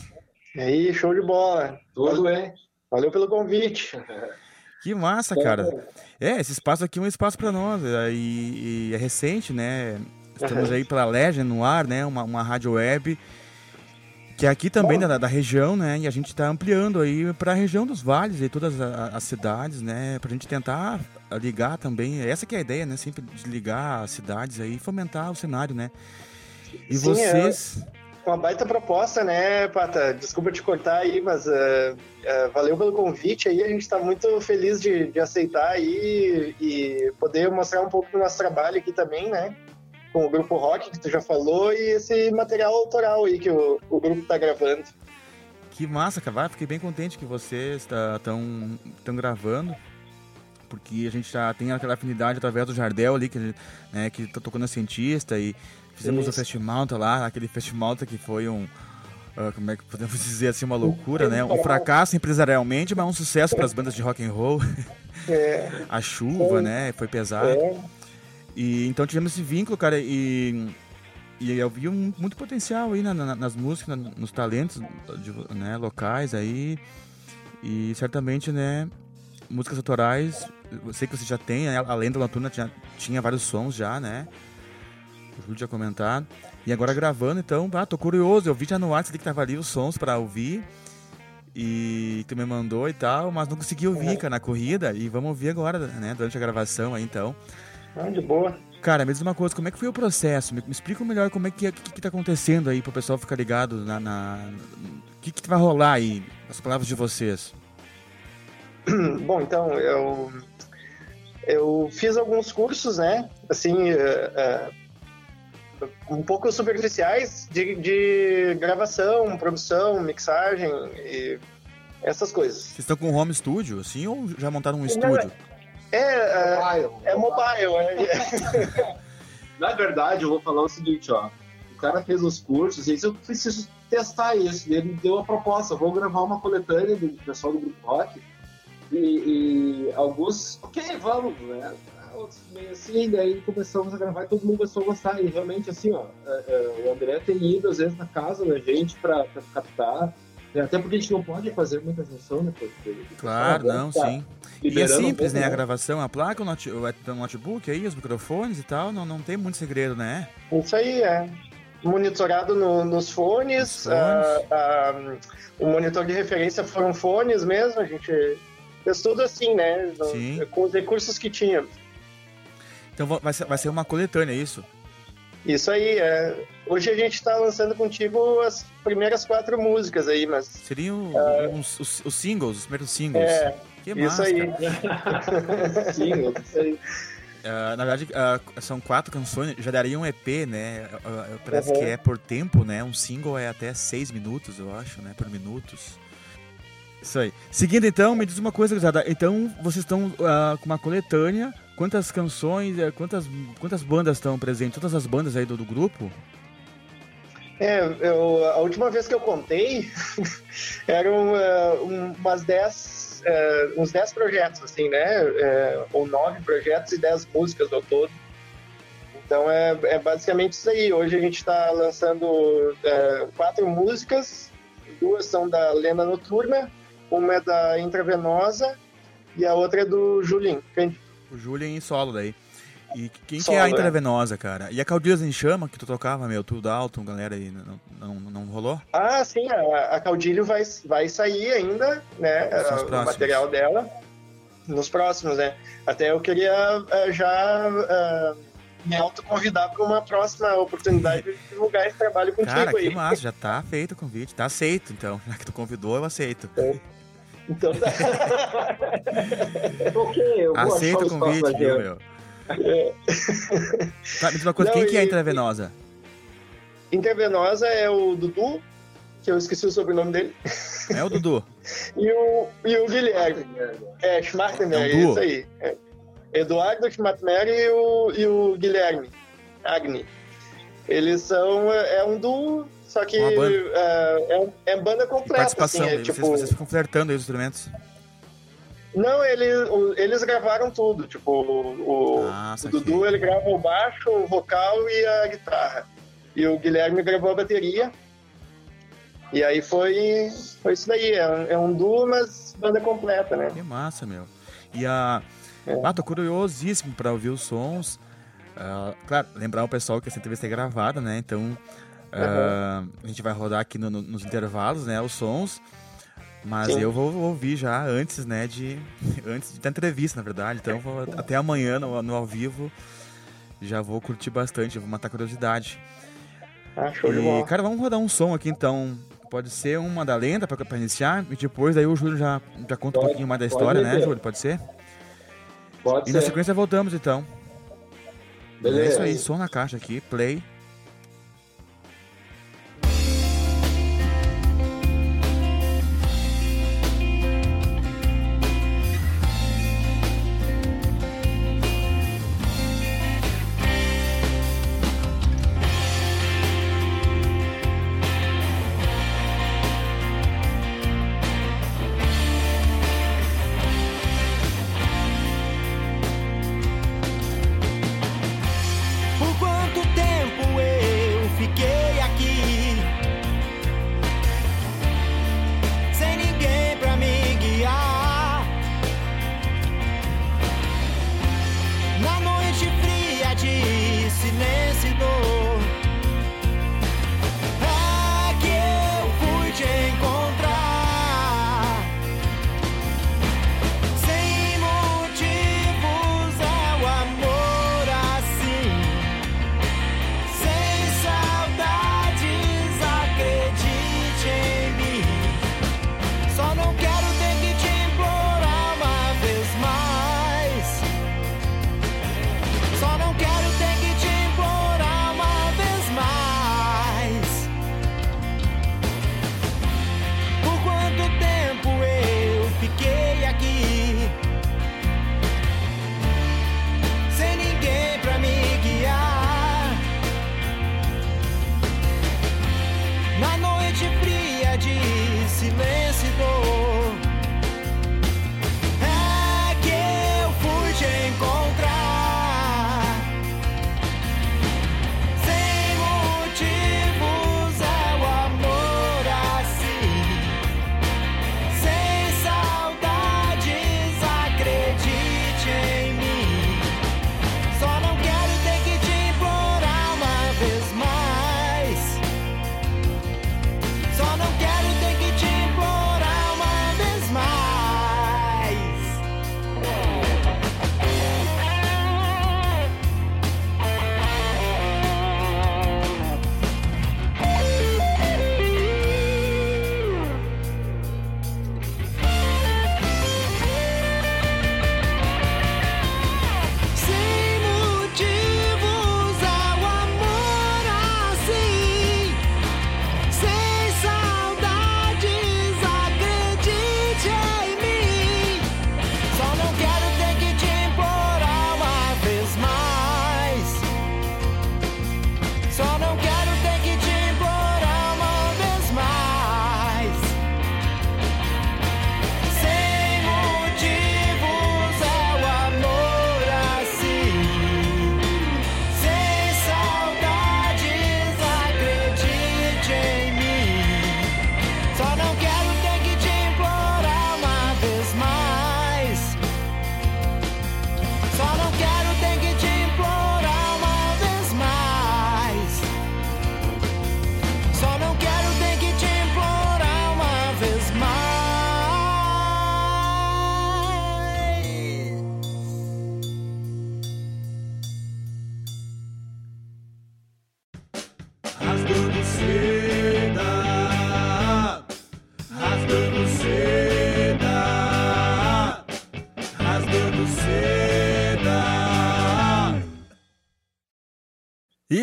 E aí, show de bola. Tudo bem. Valeu pelo convite. Que massa, cara. É, esse espaço aqui é um espaço para nós. E, e, é recente, né? Estamos aí pela Legend no ar, né? Uma, uma rádio web que é aqui também da, da região, né? E a gente está ampliando aí para a região dos vales e todas as, as cidades, né? Para a gente tentar ligar também. Essa que é a ideia, né? Sempre de ligar as cidades aí, fomentar o cenário, né? E Sim, vocês é uma baita proposta, né, Pata? Desculpa te cortar aí, mas uh, uh, valeu pelo convite aí. A gente está muito feliz de, de aceitar aí e poder mostrar um pouco do nosso trabalho aqui também, né? Com o Grupo Rock, que tu já falou, e esse material autoral aí que o, o grupo está gravando. Que massa, cara. Fiquei bem contente que vocês estão tão gravando. Porque a gente já tem aquela afinidade através do Jardel ali, que, né, que tá tocando a cientista e Fizemos o Festival lá, aquele Festival que foi um. Uh, como é que podemos dizer assim, uma loucura, né? Um fracasso empresarialmente, mas um sucesso para as bandas de rock and roll. É. A chuva, é. né? Foi pesado. É. E então tivemos esse vínculo, cara, e, e eu vi um, muito potencial aí na, na, nas músicas, na, nos talentos de, né, locais aí. E certamente, né, músicas autorais, eu sei que você já tem, né, além da Noturna tinha, tinha vários sons já, né? O Júlio tinha comentado. E agora gravando, então, ah, tô curioso. Eu vi já no WhatsApp que tava ali os sons para ouvir. E tu me mandou e tal, mas não consegui ouvir, é. cara, na corrida. E vamos ouvir agora, né, durante a gravação aí, então. Ah, de boa. Cara, me diz uma coisa, como é que foi o processo? Me, me explica melhor como é que, que, que tá acontecendo aí, pro pessoal ficar ligado na... na... O que, que vai rolar aí, as palavras de vocês? Bom, então, eu... Eu fiz alguns cursos, né, assim... Uh, uh um pouco superficiais de, de gravação, produção, mixagem e essas coisas. Vocês estão com um home studio, assim, ou já montaram um estúdio? É, é, mobile. é mobile. É. Na verdade, eu vou falar o seguinte, ó. O cara fez os cursos, e eu preciso testar isso. E ele deu a proposta, vou gravar uma coletânea do pessoal do Grupo Rock. E, e alguns, ok, vamos, né? Outros meio assim, daí começamos a gravar e todo mundo começou a gostar. E realmente, assim, ó, é, é, o André tem ido às vezes na casa da gente pra, pra captar. Até porque a gente não pode fazer muita junção, né? Porque, claro, não, tá sim. E é simples, um né? A gravação, a placa, o, not o notebook aí, os microfones e tal, não, não tem muito segredo, né? Isso aí, é. Monitorado no, nos fones, fones. Uh, uh, o monitor de referência foram fones mesmo, a gente fez tudo assim, né? No, com os recursos que tínhamos. Então vai ser, vai ser uma coletânea, é isso? Isso aí, é. Hoje a gente está lançando contigo as primeiras quatro músicas aí, mas. Seriam uh, uns, os, os, singles, os primeiros singles. É. Que isso massa, aí. singles, isso aí. Uh, na verdade, uh, são quatro canções, já daria um EP, né? Uh, parece uhum. que é por tempo, né? Um single é até seis minutos, eu acho, né? Por minutos. Isso aí. Seguindo então, me diz uma coisa, Grisada. Então, vocês estão com uma coletânea Quantas canções, eh, quantas, quantas bandas estão presentes? Todas as bandas aí do, do grupo? É, eu, a última vez que eu contei eram uh, umas 10 é, uns 10 projetos, assim, né? É, ou nove projetos e 10 músicas ao todo. Então é, é basicamente isso aí. Hoje a gente está lançando é, quatro músicas, duas são da Lenda Noturna, uma é da Intravenosa e a outra é do Julien. O Julien em solo daí. E quem solo, que é a Intravenosa, é. cara? E a Caudilhas em Chama, que tu tocava, meu, tudo alto, galera aí, não, não, não rolou? Ah, sim, a, a Caudilho vai, vai sair ainda, né, o material dela, nos próximos, né. Até eu queria uh, já... Uh, me autoconvidar para uma próxima oportunidade de divulgar esse trabalho contigo Cara, aí. que massa, já tá feito o convite, tá aceito, então. Já que tu convidou, eu aceito. É. Então tá. ok, eu vou Aceita o convite, viu, meu? É. Tá, me diz uma coisa, Não, quem e... que é a intravenosa? Intravenosa é o Dudu, que eu esqueci o sobrenome dele. É o Dudu. e, o, e o Guilherme. É, Schmartenberg, é, um é isso aí. É. Eduardo Schmatmer e o, e o Guilherme Agni. Eles são. É um duo, só que banda. É, é, é, banda completa. E participação, assim, é, tipo... vocês, ficam flertando aí os instrumentos? Não, ele, eles gravaram tudo. Tipo, o, ah, o Dudu ele grava o baixo, o vocal e a guitarra. E o Guilherme gravou a bateria. E aí foi, foi isso daí. É, é um duo, mas banda completa, né? Que massa, meu. E a. É. Ah, tô curiosíssimo para ouvir os sons. Uh, claro, lembrar o pessoal que essa entrevista é gravada, né? Então uh, a gente vai rodar aqui no, no, nos intervalos, né? Os sons. Mas Sim. eu vou ouvir já antes, né? De antes da entrevista, na verdade. Então vou, até amanhã no, no, ao vivo já vou curtir bastante, vou matar curiosidade. Ah, show e, de bola. cara, vamos rodar um som aqui então. Pode ser uma da lenda para iniciar e depois daí o Júlio já, já conta pode, um pouquinho mais da história, né, Júlio? Pode ser? Pode e ser. na sequência voltamos então. Beleza. É isso aí, som na caixa aqui, play.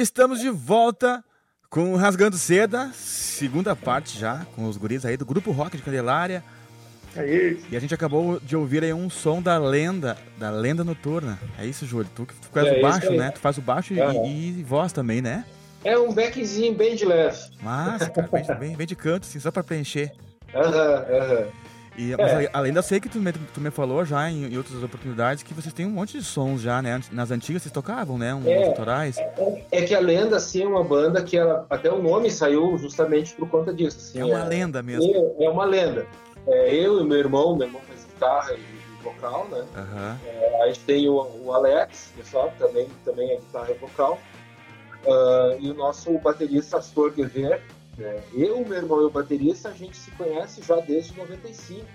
Estamos de volta com Rasgando Seda, segunda parte já, com os guris aí do Grupo Rock de Candelária. Aí, E a gente acabou de ouvir aí um som da lenda, da lenda noturna. É isso, Júlio? Tu que faz É o baixo, né? Tu faz o baixo e- Aham. e, voz também, né? É um backzinho bem de leve. Massa, cara, bem, bem, bem de canto, assim, só pra preencher. Aham, aham. E, É. além eu sei que tu me, tu me falou já em, em outras oportunidades que vocês têm um monte de sons já, né? Nas antigas vocês tocavam, né? Uns É. autorais. É que a Lenda, assim, é uma banda que ela, até o nome saiu justamente por conta disso. Assim, É uma lenda mesmo. É, é uma lenda. É, eu e meu irmão, meu irmão faz guitarra e, vocal, né? Aham. A gente tem o, o Alex, pessoal, que também, também é guitarra e vocal. Ah, e o nosso baterista Astor Guevara. Né? Eu, meu irmão e o baterista, a gente se conhece já desde 95.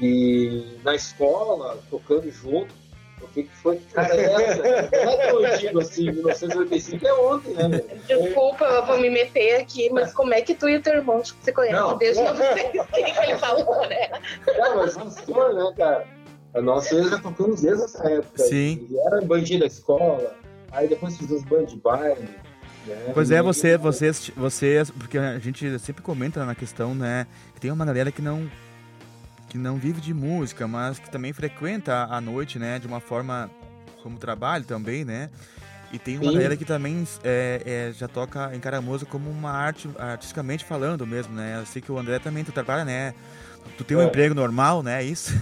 E na escola, tocando junto. O que, que foi que cara é essa? Não é tão antigo assim, 1995 é ontem, né? meu? Desculpa, eu vou me meter aqui, mas como é que tu e o teu irmão se conhecem Não. desde 96? que ele falou, né? É, mas Astor, né, cara? Nós dois já tocamos desde essa época. Sim. E era bandinho da escola, aí depois fizemos band de baile. Pois é, E- você, vocês, vocês, porque a gente sempre comenta na questão, né, que tem uma galera que não que não vive de música, mas que também frequenta a noite, né, de uma forma como trabalho também, né? E tem uma Sim. galera que também é, é, já toca, encara a música como uma arte, artisticamente falando mesmo, né? Eu sei que o André também, tu trabalha, né? Tu tem um É. emprego normal, né? Isso.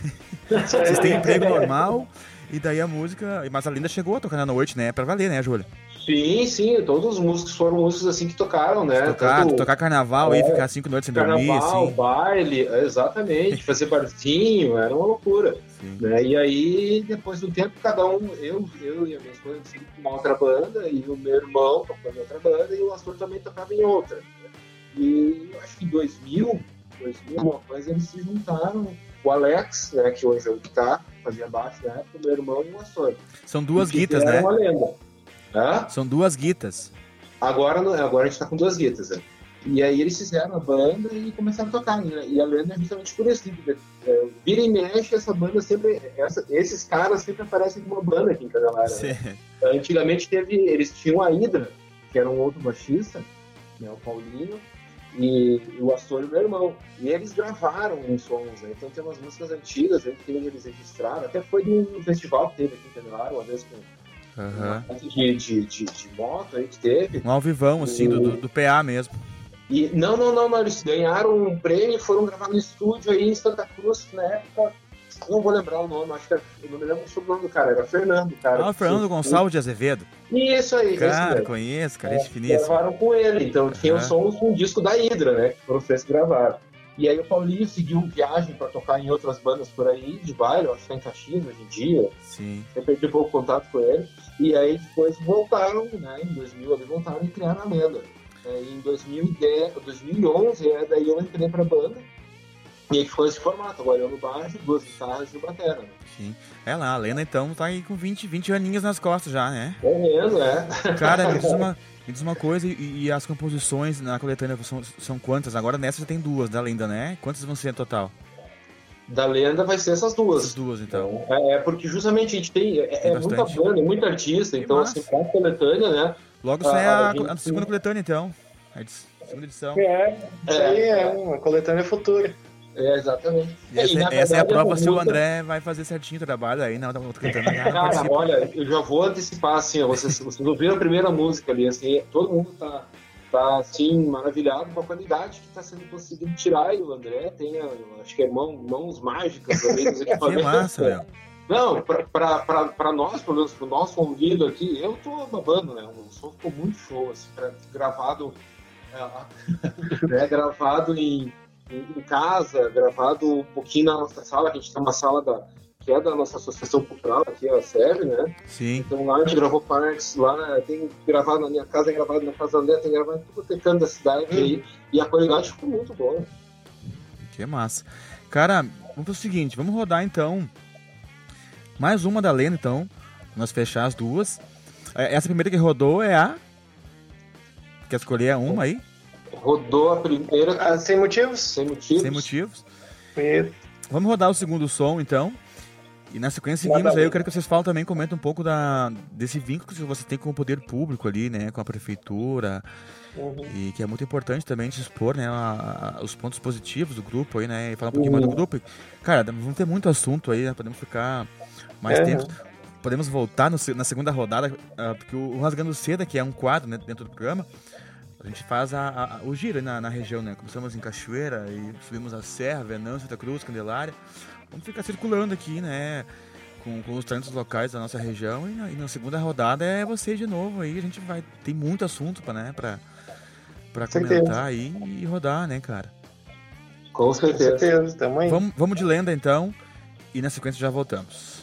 Vocês têm emprego normal, e daí a música. Mas a Linda chegou a tocar na noite, né? Pra valer, né, Júlia? Sim, sim, todos os músicos foram músicos assim que tocaram, né? Tocar, Tanto tocar carnaval É. ficar cinco noites sem dormir, carnaval, assim. baile, é, exatamente, fazer barzinho, era uma loucura. Sim. Né? E aí, depois do tempo, cada um, eu, eu e a minha esposa decidimos uma outra banda, e o meu irmão tocou em outra banda, e o Astor também tocava em outra. né? E eu acho que em 2000, 2000, uma coisa, eles se juntaram. O Alex, né, que hoje é o guitarra, fazia baixo na época, o meu irmão e o Astor. São duas E guitas, né? uma lenda. Hã? São duas guitas. Agora, agora a gente tá com duas guitas, né? E aí eles fizeram a banda e começaram a tocar. né? E a lenda é justamente por isso. que, é, vira e mexe, essa banda sempre. essa- esses caras sempre aparecem com uma banda aqui em Candelária. né? Antigamente teve. Eles tinham a Hydra, que era um outro baixista, né, o Paulinho, e o Astor e o meu irmão. E eles gravaram uns sons, né? Então tem umas músicas antigas aí que eles registraram. Até foi num festival que teve aqui em Candelária, uma vez com Uma de, de, de, de moto aí que teve. Um alvivão, assim, do, do, do PA mesmo. E não, não, não, não, eles ganharam um prêmio e foram gravar no estúdio aí em Santa Cruz, na época. Não vou lembrar o nome, acho que era, eu não me lembro o nome do cara, era Fernando, cara. Ah, o Fernando Gonçalves de Azevedo. Isso aí, Cara, mesmo. conheço, cara, gente finíssimo. Gravaram com ele, então tinha Aham. os sons com um disco da Hydra, né? Que foram feitos gravaram. E aí o Paulinho seguiu viagem para tocar em outras bandas por aí, de baile, acho que tá em Caxias hoje em dia. Sim. Eu perdi pouco o contato com ele. E aí depois voltaram, né? Em 2000 eles voltaram e criaram a lenda. É, em 2010, 2011, é, daí eu entrei pra banda. E aí ficou esse formato, agora eu no baixo, duas guitarras e o batera. Né? Sim. É lá, a Lena então tá aí com 20, 20 aninhos nas costas já, né? É mesmo, é. Cara, me diz uma, me diz uma coisa, e, e as composições na coletânea são, são quantas? Agora nessa já tem duas da Lenda, né? Quantas vão ser no total? Da lenda vai ser essas duas. Essas duas, então. É, é porque justamente a gente tem, é, Tem é muita banda, é muita artista, então massa. assim, pra coletânea, né? Logo sai a, a gente- a segunda coletânea, então. A segunda edição. É, aí é uma coletânea futura. É, exatamente. E essa, E, na essa é a verdade, prova se o André vai fazer certinho o trabalho aí na outra coletânea. já Cara, participa. olha, eu já vou antecipar, assim, ó, vocês, vocês ouviram a primeira música ali, assim, todo mundo tá, tá assim, maravilhado com a qualidade que tá sendo conseguido tirar, e o André tem, acho que é mão, mãos mágicas ali dos Que equipamentos. massa, meu. Não, pra, pra, pra, pra nós, pelo menos pro nosso ouvido aqui, eu tô babando, né, o som ficou muito show, assim, pra- gravado, é, né, gravado em, em, casa, gravado um pouquinho na nossa sala, que a gente tem uma sala da, que é da nossa associação cultural aqui, a SEB, né? Sim. Então lá a gente gravou partes, lá tem gravado na minha casa, tem gravado na casa da André, tem gravado em tudo que é da cidade aí, e a qualidade ficou muito boa. Que massa. Cara, vamos pro seguinte, vamos rodar então mais uma da Lena, então. Nós fechar as duas. É, Essa primeira que rodou é a. Quer escolher uma aí? Rodou a primeira Ah, sem motivos? sem motivos. Sem motivos. Isso. Vamos rodar o segundo som, então. E na sequência Nada seguimos aí, eu quero que vocês falem também, comentem um pouco da, desse vínculo que você tem com o poder público ali, né? Com a prefeitura. Uhum. E que é muito importante também de expor, né? a- a- os pontos positivos do grupo aí, né? E falar um pouquinho mais do Uhum. grupo. Cara, vamos ter muito assunto aí, né? Podemos ficar mais Uhum. tempo. Podemos voltar no na segunda rodada, ah, porque o Rasgando Seda, que é um quadro né, dentro do programa, a gente faz a- a- o giro aí na, na região, né? Começamos em Cachoeira e subimos a Serra, Venâncio, Santa Cruz, Candelária. Vamos ficar circulando aqui, né? Com, com os trânsitos locais da nossa região. E na, e na segunda rodada é você de novo aí. A gente vai. Tem muito assunto pra, né? Pra, pra comentar aí e rodar, né, cara? Com certeza, tamo aí. Vamos, vamos de lenda então. E na sequência já voltamos.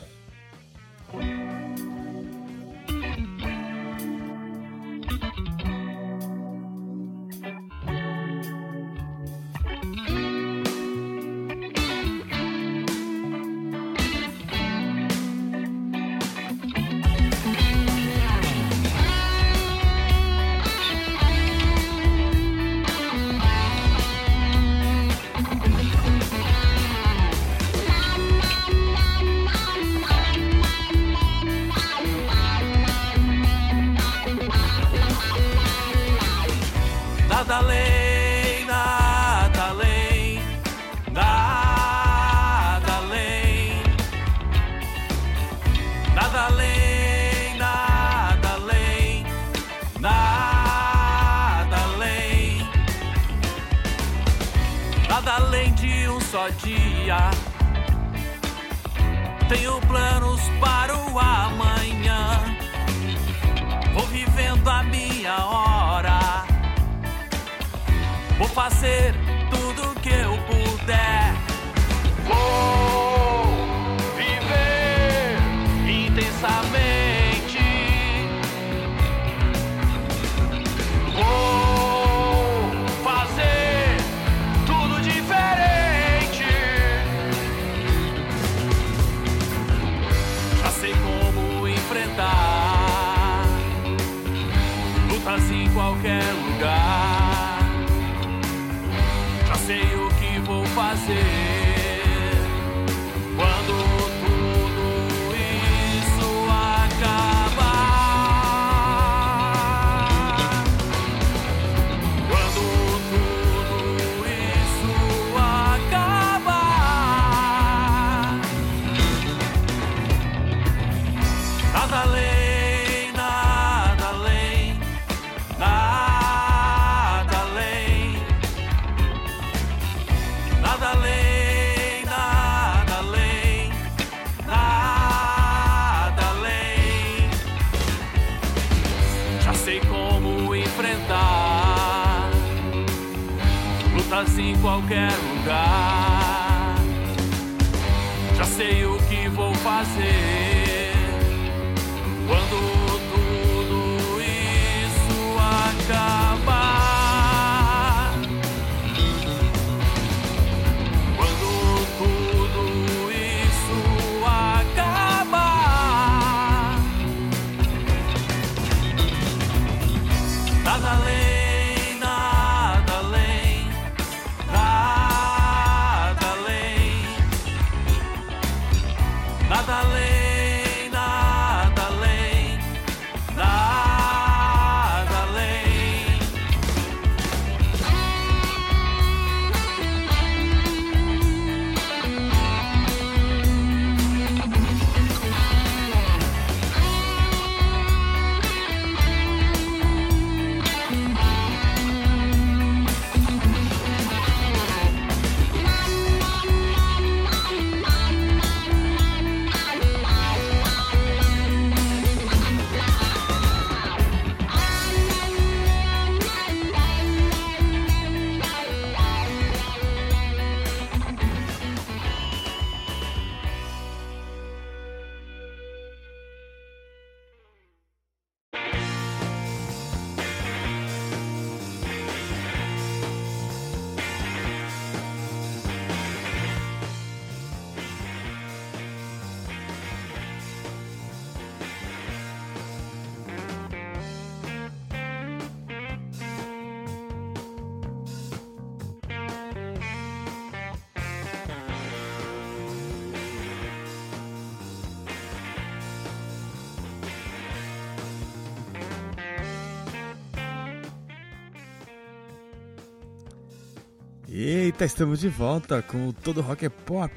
Eita, estamos de volta com o Todo Rock é Pop.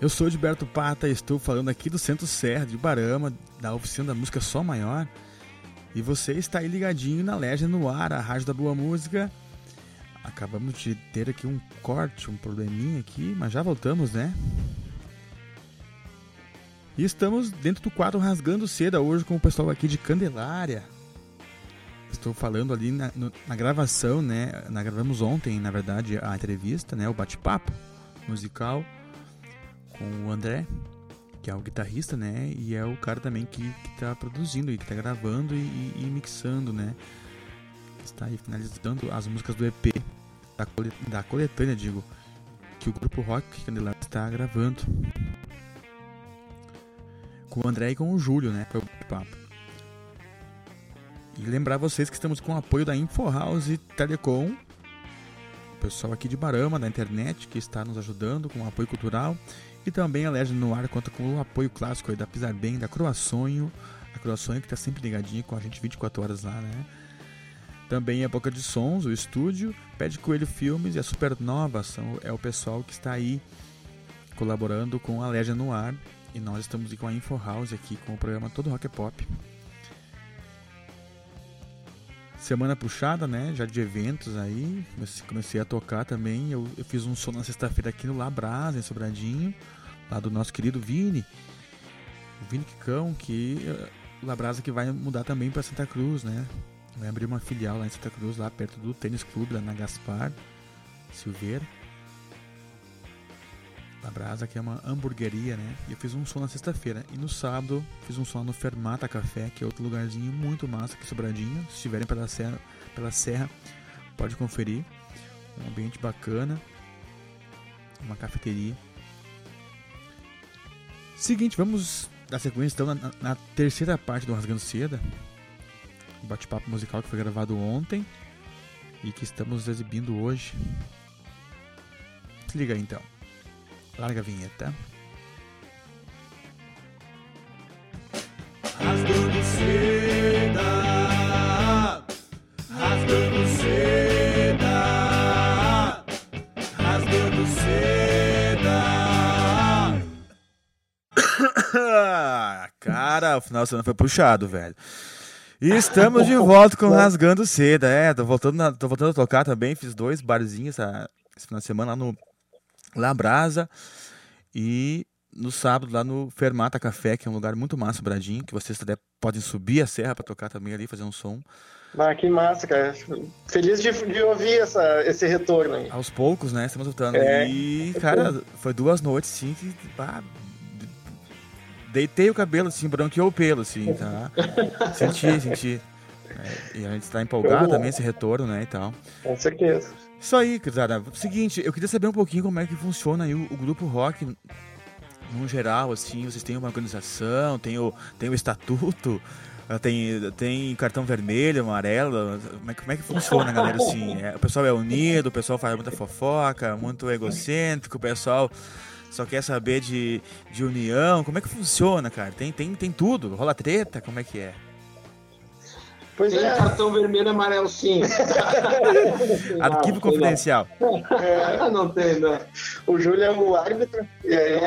Eu sou Gilberto Pata e estou falando aqui do Centro Serra de Barama, da oficina da música Só Maior. E você está aí ligadinho na Legend no ar, a rádio da boa música. Acabamos de ter aqui um corte, um probleminha aqui, mas já voltamos, né? E estamos dentro do quadro Rasgando Seda hoje com o pessoal aqui de Candelária. Estou falando ali na, no, na gravação, né? Na, gravamos ontem, na verdade, a entrevista, né? O bate-papo musical com o André, que é o guitarrista, né? E é o cara também que, está produzindo e que está gravando e, e, e, mixando, né? Está aí finalizando as músicas do EP, da, da coletânea, digo, que o grupo Rock Candelária está gravando. Com o André e com o Júlio, né? Foi o bate-papo. E lembrar vocês que estamos com o apoio da InfoHouse Telecom, o pessoal aqui de Barama, da internet, que está nos ajudando com o apoio cultural. E também a Legend no Ar conta com o apoio clássico aí da Bem, da Croaçonho. A Croaçonho que está sempre ligadinha com a gente 24 horas lá, né? Também a Boca de Sons, o estúdio, Pede Coelho Filmes e a Supernova são, é o pessoal que está aí colaborando com a Legend no Ar. E nós estamos com a InfoHouse aqui com o programa Todo Rock é Pop. Semana puxada, né? Já de eventos aí. Comecei a tocar também. Eu, eu fiz um som na sexta-feira aqui no Labrasa, em Sobradinho. Lá do nosso querido Vini. O Vini Kikão, que. O Labrasa que vai mudar também para Santa Cruz, né? Vai abrir uma filial lá em Santa Cruz, lá perto do Tênis Clube, lá na Gaspar Silveira. La Brasa, que é uma hamburgueria, né? E eu fiz um som na sexta-feira. E no sábado fiz um som no Fermata Café, que é outro lugarzinho muito massa aqui Sobradinho. Se estiverem pela serra, pela serra, pode conferir. Um ambiente bacana. Uma cafeteria. Seguinte, vamos dar sequência então na, na terceira parte do Rasgando Seda. Bate-papo musical que foi gravado ontem e que estamos exibindo hoje. Se liga aí então. Larga a vinheta. Rasgando seda, rasgando seda, rasgando seda. Cara, o final de semana foi puxado, velho. E estamos de volta com Rasgando Seda. É, tô voltando, na, tô voltando a tocar também. Fiz dois barzinhos essa, esse final de semana lá no Labrasa e no sábado lá no Fermata Café, que é um lugar muito massa, Bradinho, que vocês até podem subir a serra para tocar também ali, fazer um som. Ah, que massa, cara. Feliz de, de ouvir essa, esse retorno aí. Aos poucos, né? Estamos voltando. É, e, cara, foi duas noites, assim, que deitei o cabelo, assim, branqueou o pelo, assim, tá? senti, senti. É, e a gente está empolgado também, esse retorno, né, e tal. Com certeza. Isso aí, Cruzada. Seguinte, eu queria saber um pouquinho como é que funciona aí o, o, grupo rock no geral, assim, vocês têm uma organização, tem o, tem o estatuto, ah, tem, tem cartão vermelho, amarelo, como é, como é que funciona, galera, assim? É, o pessoal é unido, o pessoal faz muita fofoca, muito egocêntrico, o pessoal só quer saber de, de união, como é que funciona, cara? Tem, tem, tem tudo, rola treta, como é que é? Pois tem é. cartão vermelho e amarelo, sim. Arquivo confidencial. É, não tem, não. O Júlio é o árbitro. É.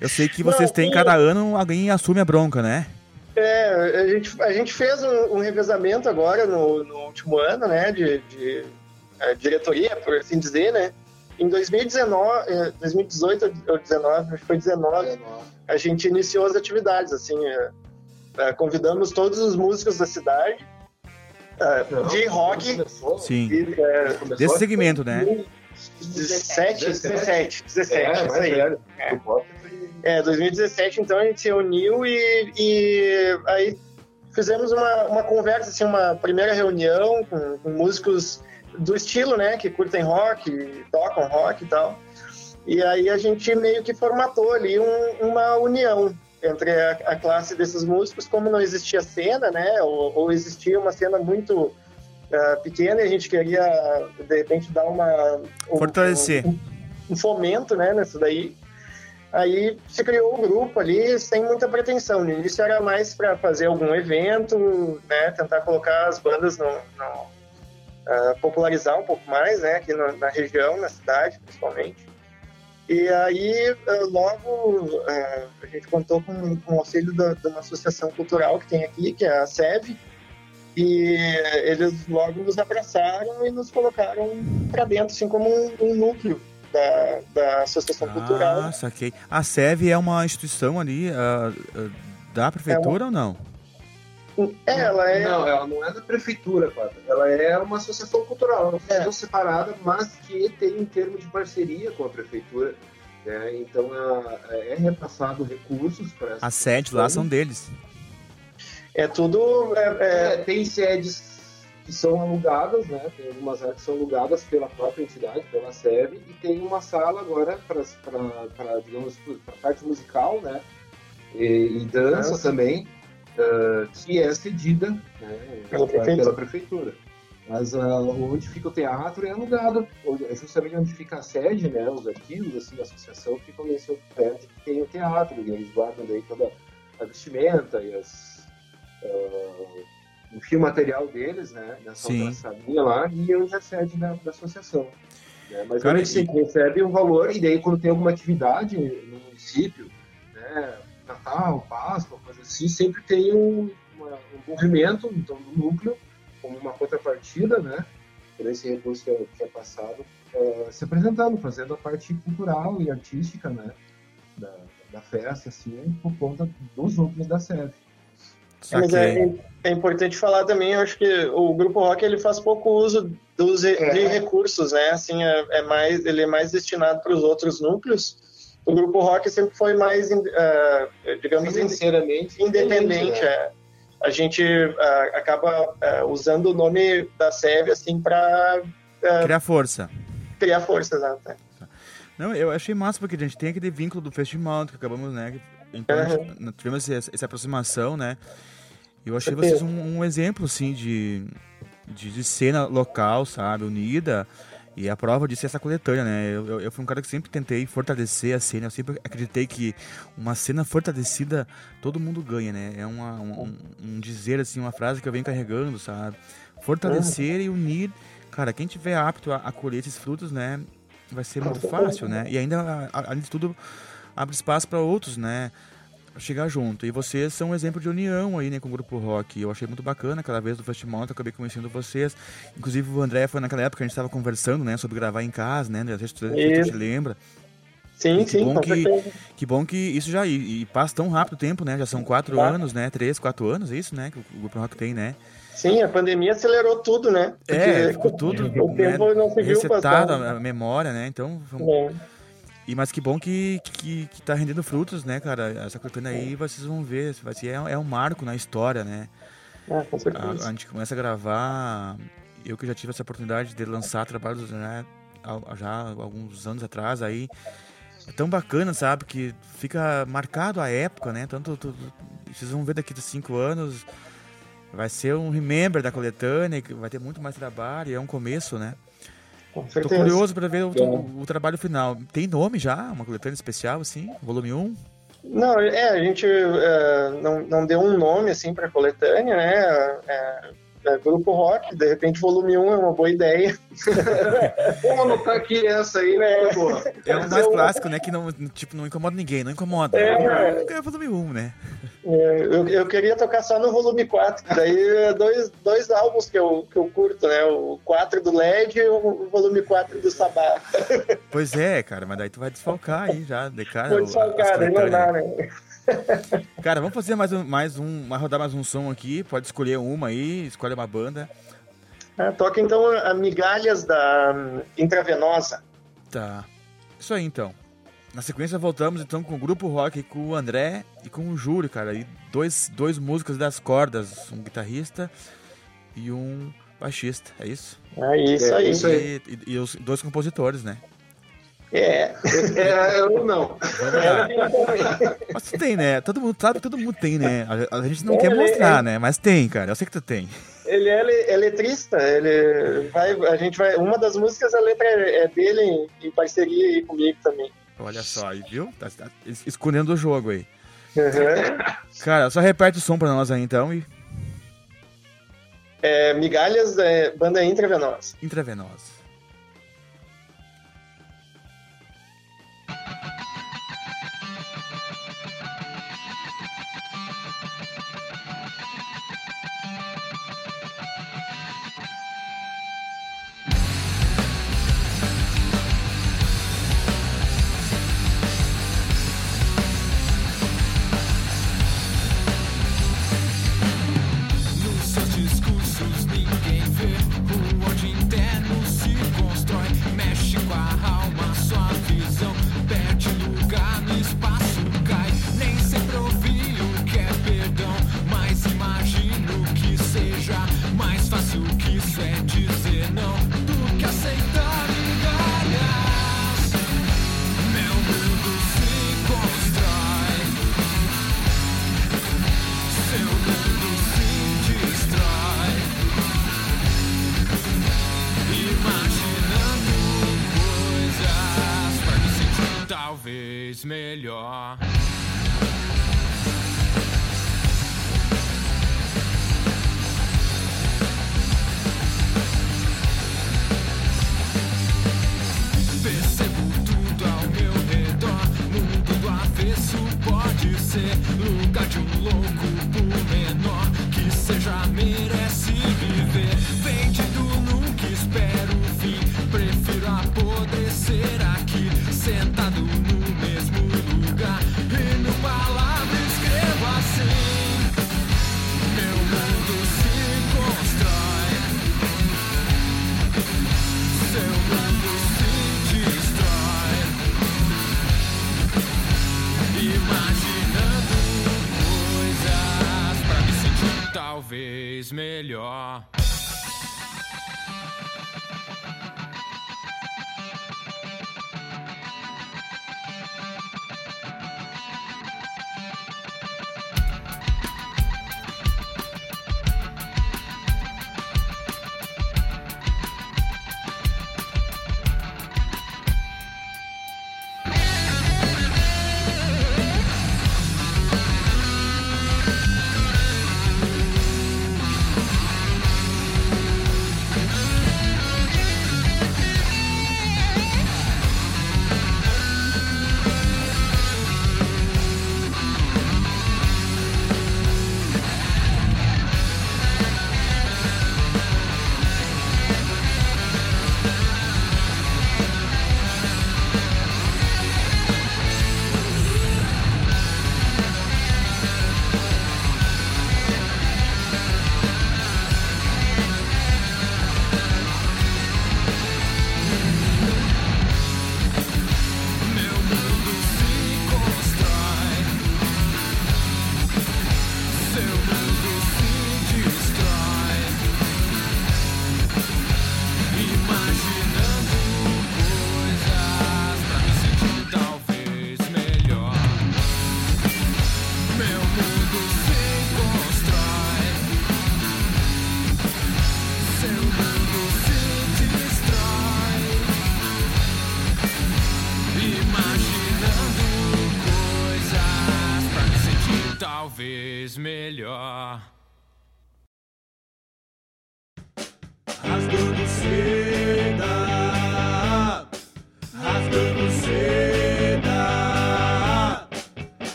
Eu sei que vocês não, têm, cada ano, alguém assume a bronca, né? É, a gente, a gente fez um, um revezamento agora no, no, último ano, né, de, de é, diretoria, por assim dizer, né. Em 2019, 2018 ou 2019, acho que foi 19, a gente iniciou as atividades, assim, é, é, convidamos todos os músicos da cidade uh, de rock. Sim. E, é, Desse segmento, né? 17, 17, 17, é, isso aí. É. é, 2017, então a gente se uniu e, e aí fizemos uma, uma conversa, assim, uma primeira reunião com, com músicos do estilo, né, que curtem rock, tocam rock e tal. E aí a gente meio que formatou ali um, uma união entre a, a, classe desses músicos, como não existia cena, né, ou, ou existia uma cena muito uh, pequena e a gente queria, de repente, dar uma... Um, Fortalecer. Um, um, fomento, né, nisso daí. Aí se criou o um grupo ali sem muita pretensão. No início era mais para fazer algum evento, né, tentar colocar as bandas no, no, uh, popularizar um pouco mais, né, aqui na, na, região, na cidade, principalmente. E aí, uh, logo, uh, a gente contou com, com o auxílio da, de uma associação cultural que tem aqui, que é a SEV, e eles logo nos abraçaram e nos colocaram para dentro, assim como um, um núcleo da, da Associação ah, Cultural. Ah, saquei. A SEV é uma instituição ali uh, da prefeitura é ou não? É, ela é... Não, ela não é da prefeitura, Pata. Ela é uma associação cultural, uma associação é. separada, mas que tem um termo de parceria com a prefeitura. Né? Então é, é repassado recursos para essa. As sedes lá são deles. É tudo. É, é, é... tem sedes que são alugadas, né? Tem algumas áreas que são alugadas pela própria entidade, pela SEB, e tem uma sala agora para, digamos, para parte musical, né? E, e dança, dança, também, uh, que é cedida né, pela, prefeitura. pela prefeitura. Mas uh, onde fica o teatro é alugado, é justamente onde fica a sede, né? Os arquivos, assim, da associação ficam nesse outro prédio que tem o teatro, e eles guardam daí toda a vestimenta e as. Uh, o fio material deles, né? Nessa Sim. outra lá, e eu já sede da, da associação. Né? Mas Cara, eles e... recebe um valor, e daí quando tem alguma atividade no município, né? Natal, Páscoa, coisa assim, sempre tem um, uma, um movimento então, do núcleo, como uma contrapartida, né? Por esse recurso que é, que é passado, uh, se apresentando, fazendo a parte cultural e artística, né? Da, da festa, assim, por conta dos núcleos da sede. Mas é, é, importante falar também, eu acho que o grupo rock ele faz pouco uso dos é. de recursos, né? Assim, é, é, mais, ele é mais destinado para os outros núcleos. O grupo rock sempre foi mais, uh, digamos, sinceramente independente. Né? É. A gente uh, acaba uh, usando o nome da SEV assim para criar força. Criar força, exato. Não, eu achei massa porque a gente tem aquele vínculo do festival que acabamos, né? Então, uhum. tivemos essa, essa aproximação, né? Eu achei vocês um, um exemplo, assim, de, de, de, cena local, sabe, unida. E a prova disso é essa coletânea, né? Eu, eu, eu, fui um cara que sempre tentei fortalecer a cena. Eu sempre acreditei que uma cena fortalecida, todo mundo ganha, né? É uma, um, um dizer, assim, uma frase que eu venho carregando, sabe? Fortalecer e unir. Cara, quem tiver apto a, a colher esses frutos, né? Vai ser muito fácil, né? E ainda, além de tudo, abre espaço para outros, né? Chegar junto. E vocês são um exemplo de união aí, né, com o grupo rock. Eu achei muito bacana aquela vez do festival, eu acabei conhecendo vocês. Inclusive o André foi naquela época que a gente estava conversando, né, sobre gravar em casa, né, André? Você te lembra? Sim, que sim, bom que, que bom que isso já e, e, passa tão rápido o tempo, né? Já são quatro tá. anos, né? Três, quatro anos, é isso, né? Que o grupo rock tem, né? Sim, a pandemia acelerou tudo, né? Porque é, ficou tudo o né, tempo não se viu passar. a memória, né? Então, vamos... é. E, mas que bom que, que, que tá rendendo frutos, né, cara? Essa coletânea aí vocês vão ver, vai ser, é, é um marco na história, né? É, com certeza. A, a, gente começa a gravar, eu que já tive essa oportunidade de lançar trabalhos né, já alguns anos atrás aí, é tão bacana, sabe? Que fica marcado a época, né? Tanto, tudo, vocês vão ver daqui a cinco anos, vai ser um remember da coletânea, vai ter muito mais trabalho, é um começo, né? Tô curioso para ver o, o, o, trabalho final. Tem nome já? Uma coletânea especial, assim? Volume 1? Não, é, a gente é, não, não deu um nome, assim, pra coletânea, né? É, é, grupo rock, de repente volume 1 é uma boa ideia. Vamos anotar aqui essa aí, né? É o mais clássico, né? Que não, tipo, não incomoda ninguém, não incomoda. É, é volume 1, né? É, eu, eu queria tocar só no volume 4, daí é dois, dois álbuns que eu, que eu curto, né? O 4 do LED e o volume 4 do Sabá. Pois é, cara, mas daí tu vai desfalcar aí já, de cara. Vou desfalcar, aí não dá, né? Cara, vamos fazer mais um, mais um, vai rodar mais um som aqui. Pode escolher uma aí, escolhe uma banda. Ah, toca então a Migalhas da um, Intravenosa. Tá. Isso aí então. Na sequência voltamos então com o grupo rock, com o André e com o Júlio, cara. E dois, dois músicos das cordas, um guitarrista e um baixista, é isso? É isso aí. É isso aí. E, e, e os dois compositores, né? É. é eu não. Mas tu tem, né? Todo mundo sabe que todo mundo tem, né? A, gente não é, quer mostrar, é... né? Mas tem, cara. Eu sei que tu tem. Ele é, é letrista, ele vai. A gente vai. Uma das músicas, a letra é dele em, em parceria comigo também. Olha só, aí, viu? Tá, tá escolhendo o jogo aí. Uhum. Cara, só repete o som pra nós aí então e. É, Migalhas, é, banda intravenosa. Intravenosa.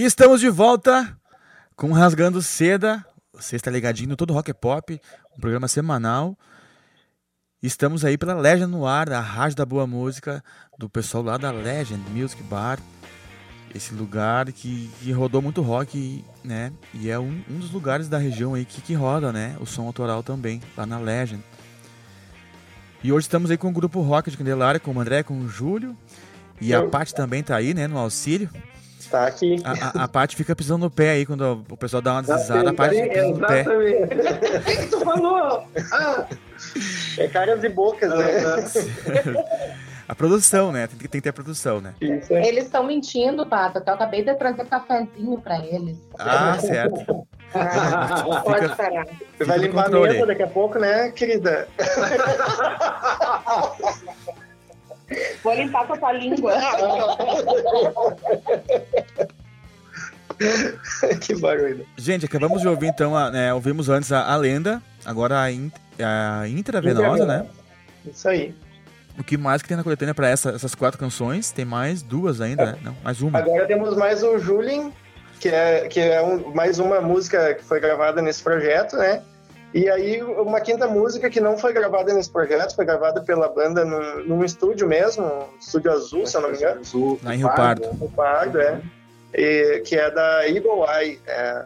E estamos de volta com Rasgando Seda. Você está ligadinho no Todo Rock é Pop, um programa semanal. Estamos aí pela Legend no ar, a rádio da boa música, do pessoal lá da Legend Music Bar. Esse lugar que, que rodou muito rock, né? E é um, um dos lugares da região aí que, que roda, né? O som autoral também, lá na Legend. E hoje estamos aí com o grupo rock de Candelária, com o André, com o Júlio. E a. Paty também tá aí, né? No auxílio. Tá aqui. A, a, a Paty fica pisando no pé aí, quando o pessoal dá uma deslizada, a Paty fica pisando no pé. Exatamente. O que, que tu falou? Ah. É caras e bocas, né? A produção, né? Tem que, tem que ter produção, né? Aí. Eles estão mentindo, que Eu acabei de trazer cafezinho pra eles. Ah, certo. Ah, pode Fica- parar. Você vai limpar a mesa daqui a pouco, né, querida? Vou limpar com a tua língua. que barulho. Gente, acabamos de ouvir então, a, né, ouvimos antes a, a lenda, agora a, in, a intravenosa, né? Isso aí. O que mais que tem na coletânea para essa, essas quatro canções? Tem mais duas ainda, né? Não, mais uma. Agora temos mais o Julien, que é, que é um, mais uma música que foi gravada nesse projeto, né? E aí uma quinta música que não foi gravada nesse projeto, foi gravada pela banda num, num estúdio mesmo, um estúdio azul, se eu não me engano. Azul. Lá em Rio Pardo. Rio Pardo, é. E, que é da Eagle Eye. É,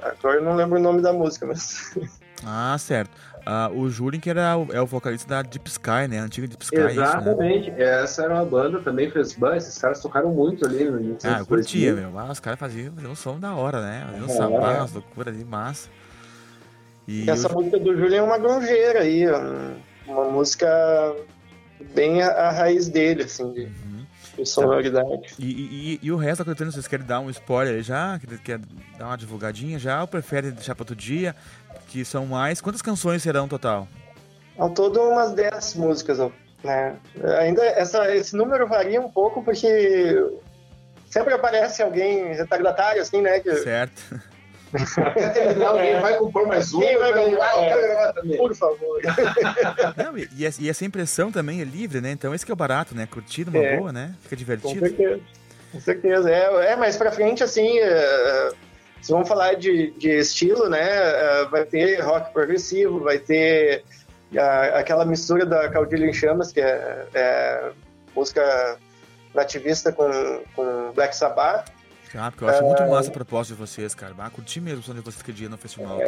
agora eu não lembro o nome da música, mas... Ah, certo. Ah, o Julien, que era o, é o vocalista da Deep Sky, né? A antiga Deep Sky. Isso, né? Exatamente. Essa era uma banda também, fez banda. Esses caras tocaram muito ali no início Ah, eu curtia, 2000. meu. Ah, os caras faziam, faziam um som da hora, né? Faziam um É. samba, umas loucuras ali, massa. E Essa o- música do Júlio é uma grungeira aí, um- uma música bem a, raiz dele, assim, de, Uhum. de sonoridade. E, e- e- o resto da coletânea, vocês querem dar um spoiler aí já? Quer, dar uma divulgadinha já? Ou prefere deixar para outro dia? Que são mais. Quantas canções serão total? Ao todo, umas 10 músicas, né? Ainda essa, esse número varia um pouco, porque sempre aparece alguém retardatário, assim, né? Que, Certo. Terminar, alguém vai compor mais um. Quem vai gravar? eu quero gravar também. Por favor. Não, e, e essa- impressão também é livre, né? Então esse que é o barato, né? Curtir uma É. boa, né? Fica Com divertido. certeza. Com certeza. É, é mais pra frente, assim, é, se vamos falar de, de estilo, né? é, vai ter rock progressivo, vai ter a- aquela mistura da Caudilho em Chamas, que é, é música nativista com, com Black Sabbath. Ah, porque eu acho muito massa a proposta de vocês, cara. Ah, curti mesmo o som de vocês que dia no festival.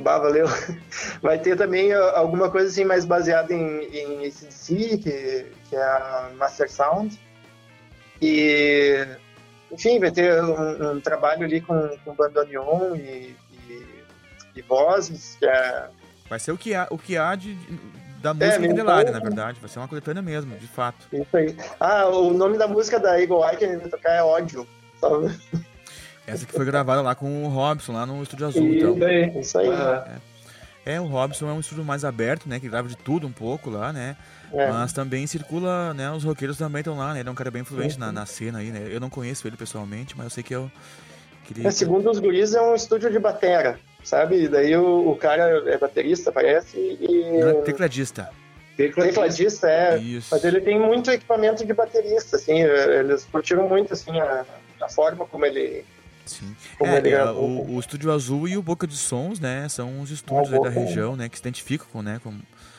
Bah, valeu. Vai ter também alguma coisa assim mais baseada em, em ACDC, que, que é a Master Sound. E, enfim, vai ter um, um trabalho ali com, com bandoneon e, e, e vozes, que é... Vai ser o que há, o que há de, da música meio Candelária, na verdade. Vai ser uma coletânea mesmo, de fato. Isso aí. Ah, o nome da música da Eagle Eye que a gente vai tocar é Ódio. Sabe? Essa que foi gravada lá com o Robson, lá no Estúdio Azul, então. Isso aí. Isso aí. Ah, É, o Robson é um estúdio mais aberto, né? Que grava de tudo um pouco lá, né? É. Mas também circula, né? Os roqueiros também estão lá, né? Ele é um cara bem influente na, na cena aí, né? Eu não conheço ele pessoalmente, mas eu sei que eu... Que ele- É, segundo os guris, é um estúdio de batera, sabe? E daí o, o cara é baterista, parece, e... Não, é tecladista. Tecladista, é. Isso. Mas ele tem muito equipamento de baterista, assim, é, eles curtiram muito, assim, a, a forma como ele... Sim. Como É, ele é, gravou. o, o Estúdio Azul e o Boca de Sons, né? São os estúdios da região, né? Que se identificam com, né? Com,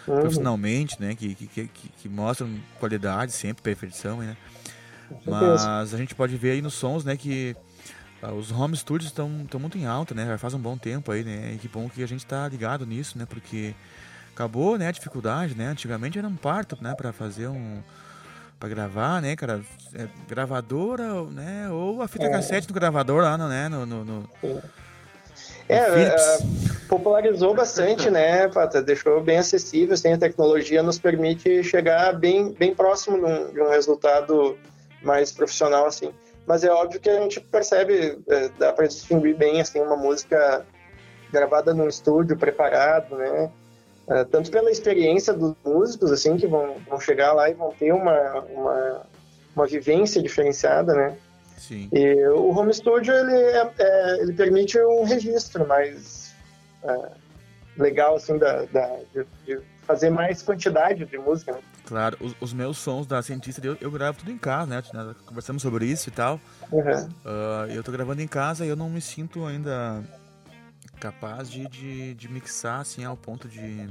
Uhum. profissionalmente, né? Que, que, que, que- mostram qualidade sempre, perfeição, né? Mas a gente pode ver aí nos sons, né? Que ah, os home studios estão muito em alta, né? Já faz um bom tempo aí, né? E que bom que a gente tá ligado nisso, né? Porque acabou, né? A dificuldade, né? Antigamente era um parto, né? Pra fazer um... Pra gravar, né, cara? É, gravadora, né? Ou a fita É. cassete do gravador lá, né? No, no, no- É, é, popularizou bastante, né, Pata? Deixou bem acessível, assim, a tecnologia nos permite chegar bem, bem próximo de um, de um resultado mais profissional, assim. Mas é óbvio que a gente percebe, é, dá para distinguir bem, assim, uma música gravada num estúdio, preparado, né? É, tanto pela experiência dos músicos, assim, que vão, vão chegar lá e vão ter uma, uma, uma vivência diferenciada, né? Sim. E o home studio ele, é- é- ele permite um registro mais é, legal assim da, da- de, de fazer mais quantidade de música. Né? Claro, os, os meus sons da cientista, eu, eu gravo tudo em casa, né? Conversamos sobre isso e tal. Uhum. Ah, eu tô gravando em casa e eu não me sinto ainda capaz de, de, de mixar assim ao ponto de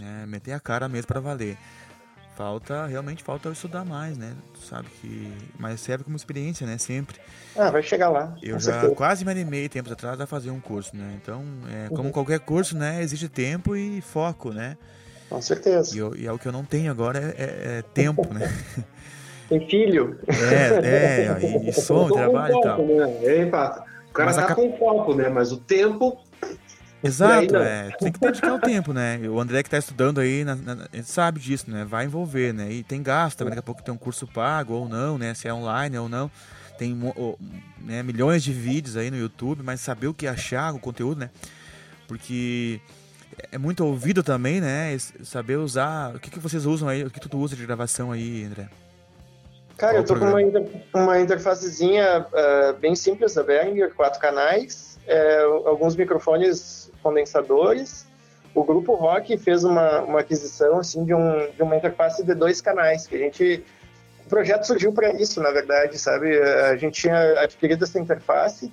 né, meter a cara mesmo para valer. Falta, realmente falta eu estudar mais, né? Tu sabe que. Mas serve como experiência, né? Sempre. Ah, vai chegar lá. Eu já certeza. quase me animei tempos atrás a fazer um curso, né? Então, é, como Uhum. qualquer curso, né? Exige tempo e foco, né? Com certeza. E, eu- e é o que eu não tenho agora é, é- é tempo, né? Tem filho. É, é, e, e som, tô com trabalho e tal. Né? Pata? O cara Mas a tá cap- com foco, né? Mas o tempo. Exato, é. Tem que dedicar o tempo, né? O André que tá estudando aí, na- na- ele sabe disso, né? Vai envolver, né? E tem gasto também, daqui a pouco tem um curso pago ou não, né? Se é online ou não. Tem né, milhões de vídeos aí no YouTube, mas saber o que achar, o conteúdo, né? Porque é muito ouvido também, né? Saber usar. O que, que vocês usam aí? O que tu usa de gravação aí, André? Cara, Qual eu tô com programa? uma, inter- uma interfacezinha ah, bem simples da Behringer, quatro canais, é, alguns microfones condensadores. O grupo Rock fez uma, uma aquisição assim de, um, de uma interface de dois canais, que a gente o projeto surgiu para isso, na verdade, sabe? A gente tinha adquirido essa interface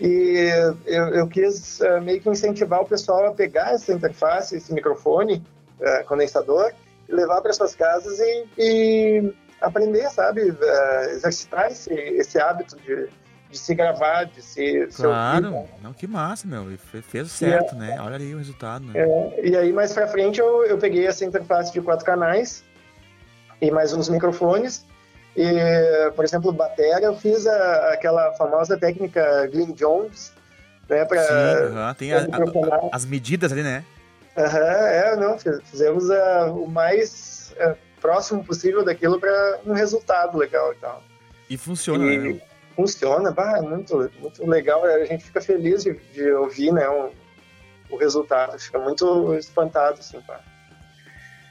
e eu, eu quis ah, meio que incentivar o pessoal a pegar essa interface, esse microfone ah, condensador, e levar para suas casas e, e aprender, sabe? Ah, exercitar esse, esse hábito de, de se gravar, de se, Claro, ouvir. não, que massa, meu. Fe- Fez certo, né? Olha aí o resultado, né? É, e aí, mais pra frente, eu, eu peguei essa interface de quatro canais e mais uns microfones. E, por exemplo, bateria, eu fiz a- aquela famosa técnica Glyn Jones, né? Pra, Sim, tem a- a- as medidas ali, né? Aham, é, não, fiz- fizemos ah, o mais ah, próximo possível daquilo para um resultado legal e tal. E funciona, E né? Funciona, bah, muito, muito legal, a gente fica feliz de, de ouvir, né, o, o resultado, fica muito espantado, assim, pá.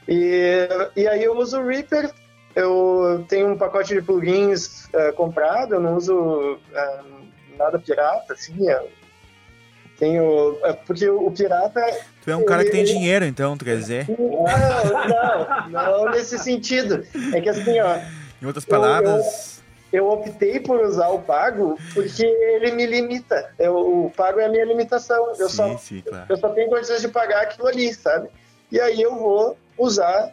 E, e aí eu uso o Reaper, eu tenho um pacote de plugins ah, comprado, eu não uso ah, nada pirata, assim, eu tenho, é, porque o pirata Tu é um cara que tem ele- dinheiro, então, tu quer dizer? não, não, não nesse sentido. É que assim, ó, Em outras Eu- palavras, eu optei por usar o pago porque ele me limita. Eu, o pago é a minha limitação. Eu, sim, só, sim, claro. eu só tenho condições de pagar aquilo ali, sabe? E aí eu vou usar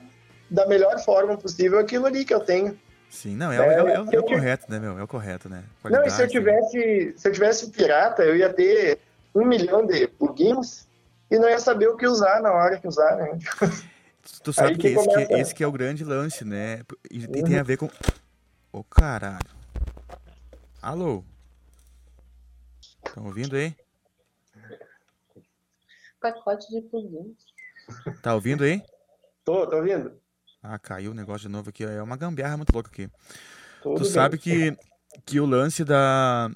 da melhor forma possível aquilo ali que eu tenho. Sim, não, é, o- é, o- é o- é eu o tive- correto, né, meu? É o correto, né? Não, e se eu Qualidade, tivesse, se eu tivesse pirata, eu ia ter um milhão de plugins e não ia saber o que usar na hora que usar, né? Tu sabe que que esse, que, esse que é o grande lance, né? E, e Uhum. tem a ver com. Ô, caralho. Alô? Estão ouvindo aí? Pacote de plugins. Tá ouvindo aí? Tô, tô ouvindo? Ah, caiu o negócio de novo aqui. É uma gambiarra muito louca aqui. Tudo tu bem. sabe que, que o lance da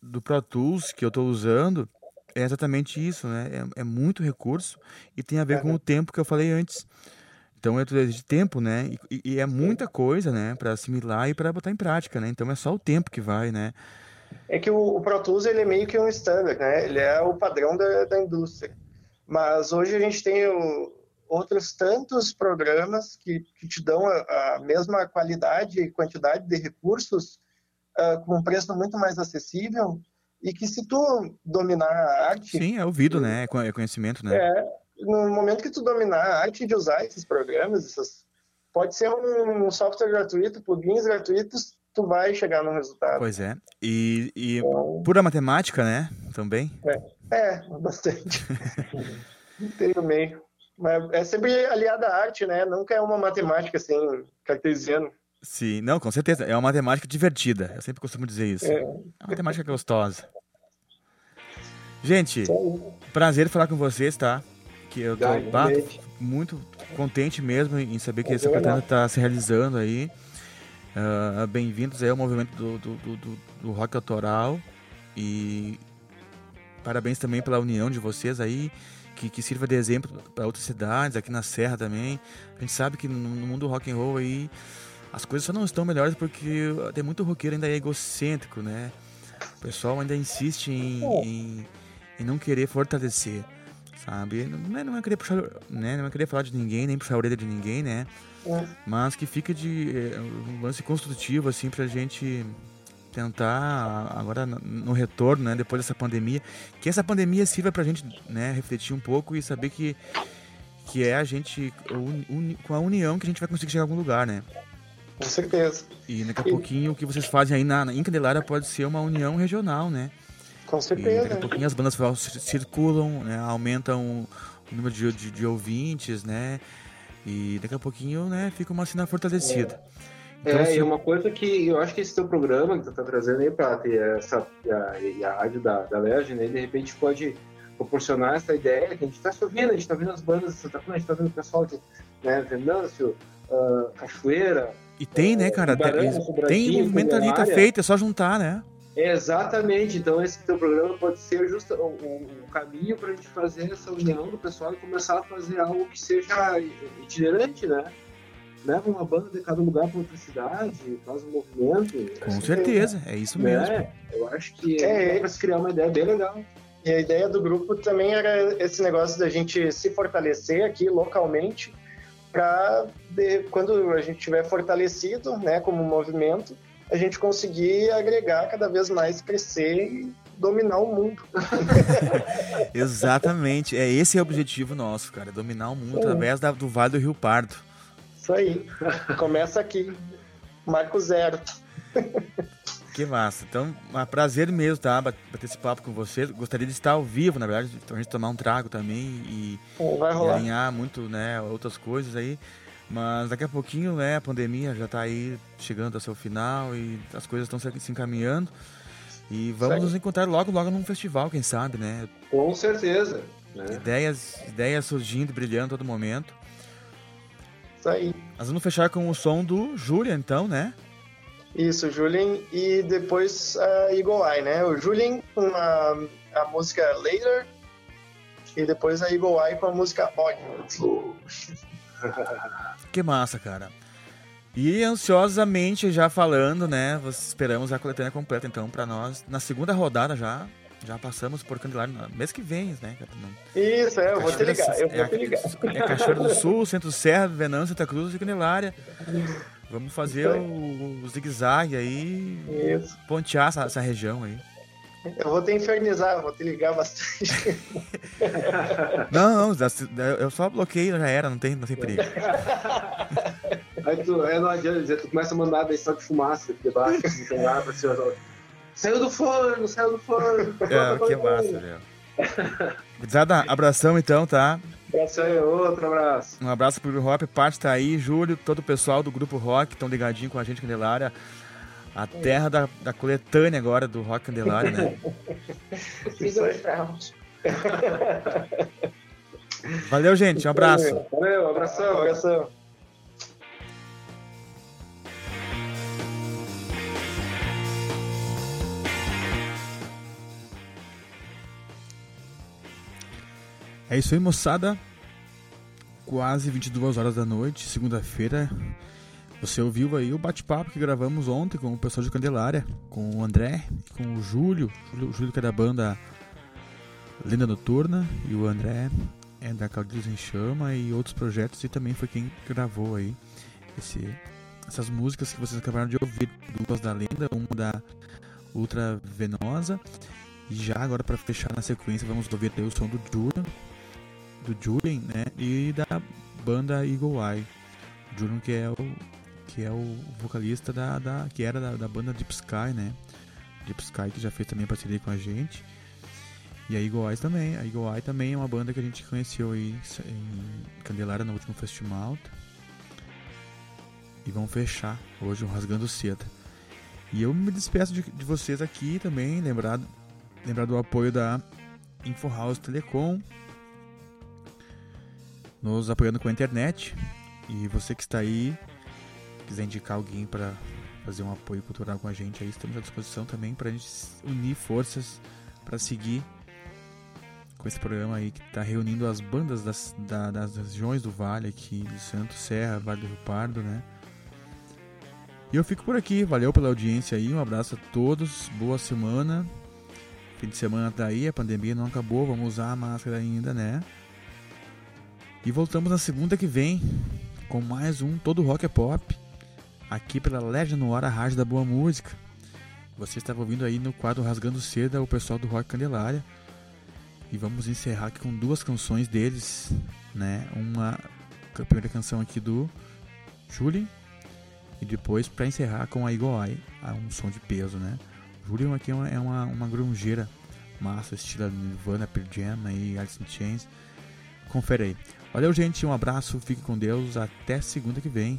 do Pro Tools que eu tô usando é exatamente isso, né? É, é muito recurso e tem a ver com o tempo que eu falei antes. Então é tudo de tempo, né? E, e é muita coisa, né? Para assimilar e para botar em prática, né? Então é só o tempo que vai, né? É que o, o Pro Tools ele é meio que um standard, né? Ele é o padrão da, da indústria. Mas hoje a gente tem o- outros tantos programas que, que te dão a, a mesma qualidade e quantidade de recursos ah, com um preço muito mais acessível e que se tu dominar a arte, Sim, é ouvido, né? É é conhecimento, né? é, no momento que tu dominar a arte de usar esses programas, essas, pode ser um software gratuito, plugins gratuitos, tu vai chegar num resultado. Pois é. E, e Então, pura matemática, né? Também. É, bastante. Tem no meio. Mas é sempre aliada à arte, né? Nunca é uma matemática assim, cartesiana. Sim, não, com certeza. É uma matemática divertida. Eu sempre costumo dizer isso. É. É uma matemática gostosa. Gente, prazer falar com vocês, tá? Que eu tô bah, muito contente mesmo em saber que essa é pretenda nosso. tá se realizando aí. Ah, Bem-vindos aí ao movimento do, do, do, do- rock autoral. E parabéns também pela união de vocês aí. Que, que sirva de exemplo para outras cidades, aqui na Serra também. A gente sabe que no, no mundo do rock and roll aí as coisas só não estão melhores porque tem muito roqueiro ainda é egocêntrico, né? O pessoal ainda insiste em, em, em não querer fortalecer, sabe? Não é, não é querer puxar, né? Não é querer falar de ninguém, nem puxar a orelha de ninguém, né? É. Mas que fica de é, um lance construtivo, assim, pra gente tentar, agora no- no retorno, né? Depois dessa pandemia, que essa pandemia sirva pra gente, né? Refletir um pouco e saber que, que é a gente, com a união que a gente vai conseguir chegar a algum lugar, né? Com certeza. E daqui a pouquinho o que vocês fazem aí na, na em Candelária pode ser uma união regional, né? Com E certeza. daqui a pouquinho as bandas circulam, né? aumentam o número de, de, de ouvintes, né? E daqui a pouquinho, né, fica uma cena fortalecida. Então, É, se- e uma coisa que eu acho que esse teu programa que tu tá trazendo aí pra ter essa, e a, e a rádio da, da Legend, né, de repente pode proporcionar essa ideia que a gente tá se ouvindo, a gente tá vendo as bandas de Santa Cruz, a gente tá vendo o pessoal de né, Venâncio, ah, Cachoeira, E tem, né, cara? Tem, Tubarão, tem Sobradinho, movimento ali, tá feito, é só juntar, né? Exatamente, então esse teu programa pode ser justo o, o- o caminho para a gente fazer essa união do pessoal e começar a fazer algo que seja itinerante, né? leva uma banda de cada lugar para outra cidade, faz um movimento. Com certeza, é isso mesmo. É, eu acho que É, é, para se criar uma ideia bem legal. E a ideia do grupo também era esse negócio da gente se fortalecer aqui localmente para quando a gente estiver fortalecido, né, como movimento, a gente conseguir agregar cada vez mais, crescer e dominar o mundo. Exatamente. É esse é o objetivo nosso, cara. Dominar o mundo Sim. através da- do Vale do Rio Pardo. Isso aí. Começa aqui. Marco zero. Que massa. Então, é um prazer mesmo, tá? bat- Bater esse papo com você. Gostaria de estar ao vivo, na verdade, a gente tomar um trago também e, Vai e rolar. alinhar muito, né, outras coisas aí. Mas daqui a pouquinho, né, a pandemia já tá aí chegando ao seu final e as coisas estão se se encaminhando. E vamos Segue. nos encontrar logo, logo num festival, quem sabe, né? Com certeza. Né? Ideias, ideias surgindo e brilhando a todo momento. Isso aí. Nós vamos fechar com o som do Júlia, então, né? Isso, Julian e depois a Eagle Eye, né? O Julian com a, a música Later e depois a Eagle Eye com a música Ódio. Que massa, cara. E ansiosamente já falando, né? Esperamos a coletânea completa, então, pra nós. Na segunda rodada já. Já passamos por Candelária. no Mês que vem, né? Isso, é, eu vou te ligar, eu é, vou te ligar. É Cachoeira do Sul, Centro Serra, Venâncio, Santa Cruz e Candelária. Vamos fazer o, o zigue-zague aí. Isso. Pontear essa, essa região aí. Eu vou te infernizar, vou te ligar bastante. Não, não, eu só bloqueio, já era, não tem, não tem perigo. Aí tu, aí não adianta dizer, tu começa a mandar só de fumaça debaixo, não tem lá pra cima. Saiu do forno, saiu do forno. É, que massa, velho. Gurizada, abração então, tá? Abraço aí, outro abraço. Um abraço pro Grupo Rock, parte tá aí, Júlio, todo o pessoal do Grupo Rock, estão ligadinho com a gente, Candelária. A terra da, da coletânea agora do Rock Candelária, né? Sigam os fraudes. Valeu, gente, um abraço. Valeu, abração. abração. É isso aí, moçada. Quase 22 horas da noite, segunda-feira. Você ouviu aí o bate-papo que gravamos ontem com o pessoal de Candelária, com o André, com o Júlio, o Júlio que é da banda Lenda Noturna, e o André é da Caudilhos em Chama e outros projetos, e também foi quem gravou aí esse, essas músicas que vocês acabaram de ouvir, duas da Lenda, uma da Ultra Venosa, e já agora para fechar na sequência vamos ouvir o som do Julian, do Julian, né, e da banda Eagle Eye. Julian que é o que é o vocalista da, da que era da, da banda Deep Sky, né? Deep Sky que já fez também parceria com a gente. E a Eagle também. A Eagle Eye também é uma banda que a gente conheceu aí em Candelária no último festival. E vamos fechar hoje o Rasgando Seda. E eu me despeço de, de vocês aqui também, lembrar, lembrar do apoio da Info House Telecom, nos apoiando com a internet. E você que está aí, quiser indicar alguém para fazer um apoio cultural com a gente, aí estamos à disposição também para a gente unir forças para seguir com esse programa aí que está reunindo as bandas das, da- das regiões do Vale aqui, de Santo Serra, Vale do Rio Pardo, né? E eu fico por aqui, valeu pela audiência aí, um abraço a todos, boa semana. Fim de semana tá aí, a pandemia não acabou, vamos usar a máscara ainda, né? E voltamos na segunda que vem com mais um Todo Rock é Pop, aqui pela Legend no Ar, a rádio da boa música. Você estava ouvindo aí no quadro Rasgando Seda o pessoal do Rock Candelária. E vamos encerrar aqui com duas canções deles, né? Uma a primeira canção aqui do Julian e depois para encerrar com a ah, um som de peso, né? Julian aqui é uma, é uma, uma grungeira massa, estilo Nirvana, Pearl Jam e Alice in Chains. Confere aí. Valeu, gente. Um abraço. Fique com Deus. Até segunda que vem.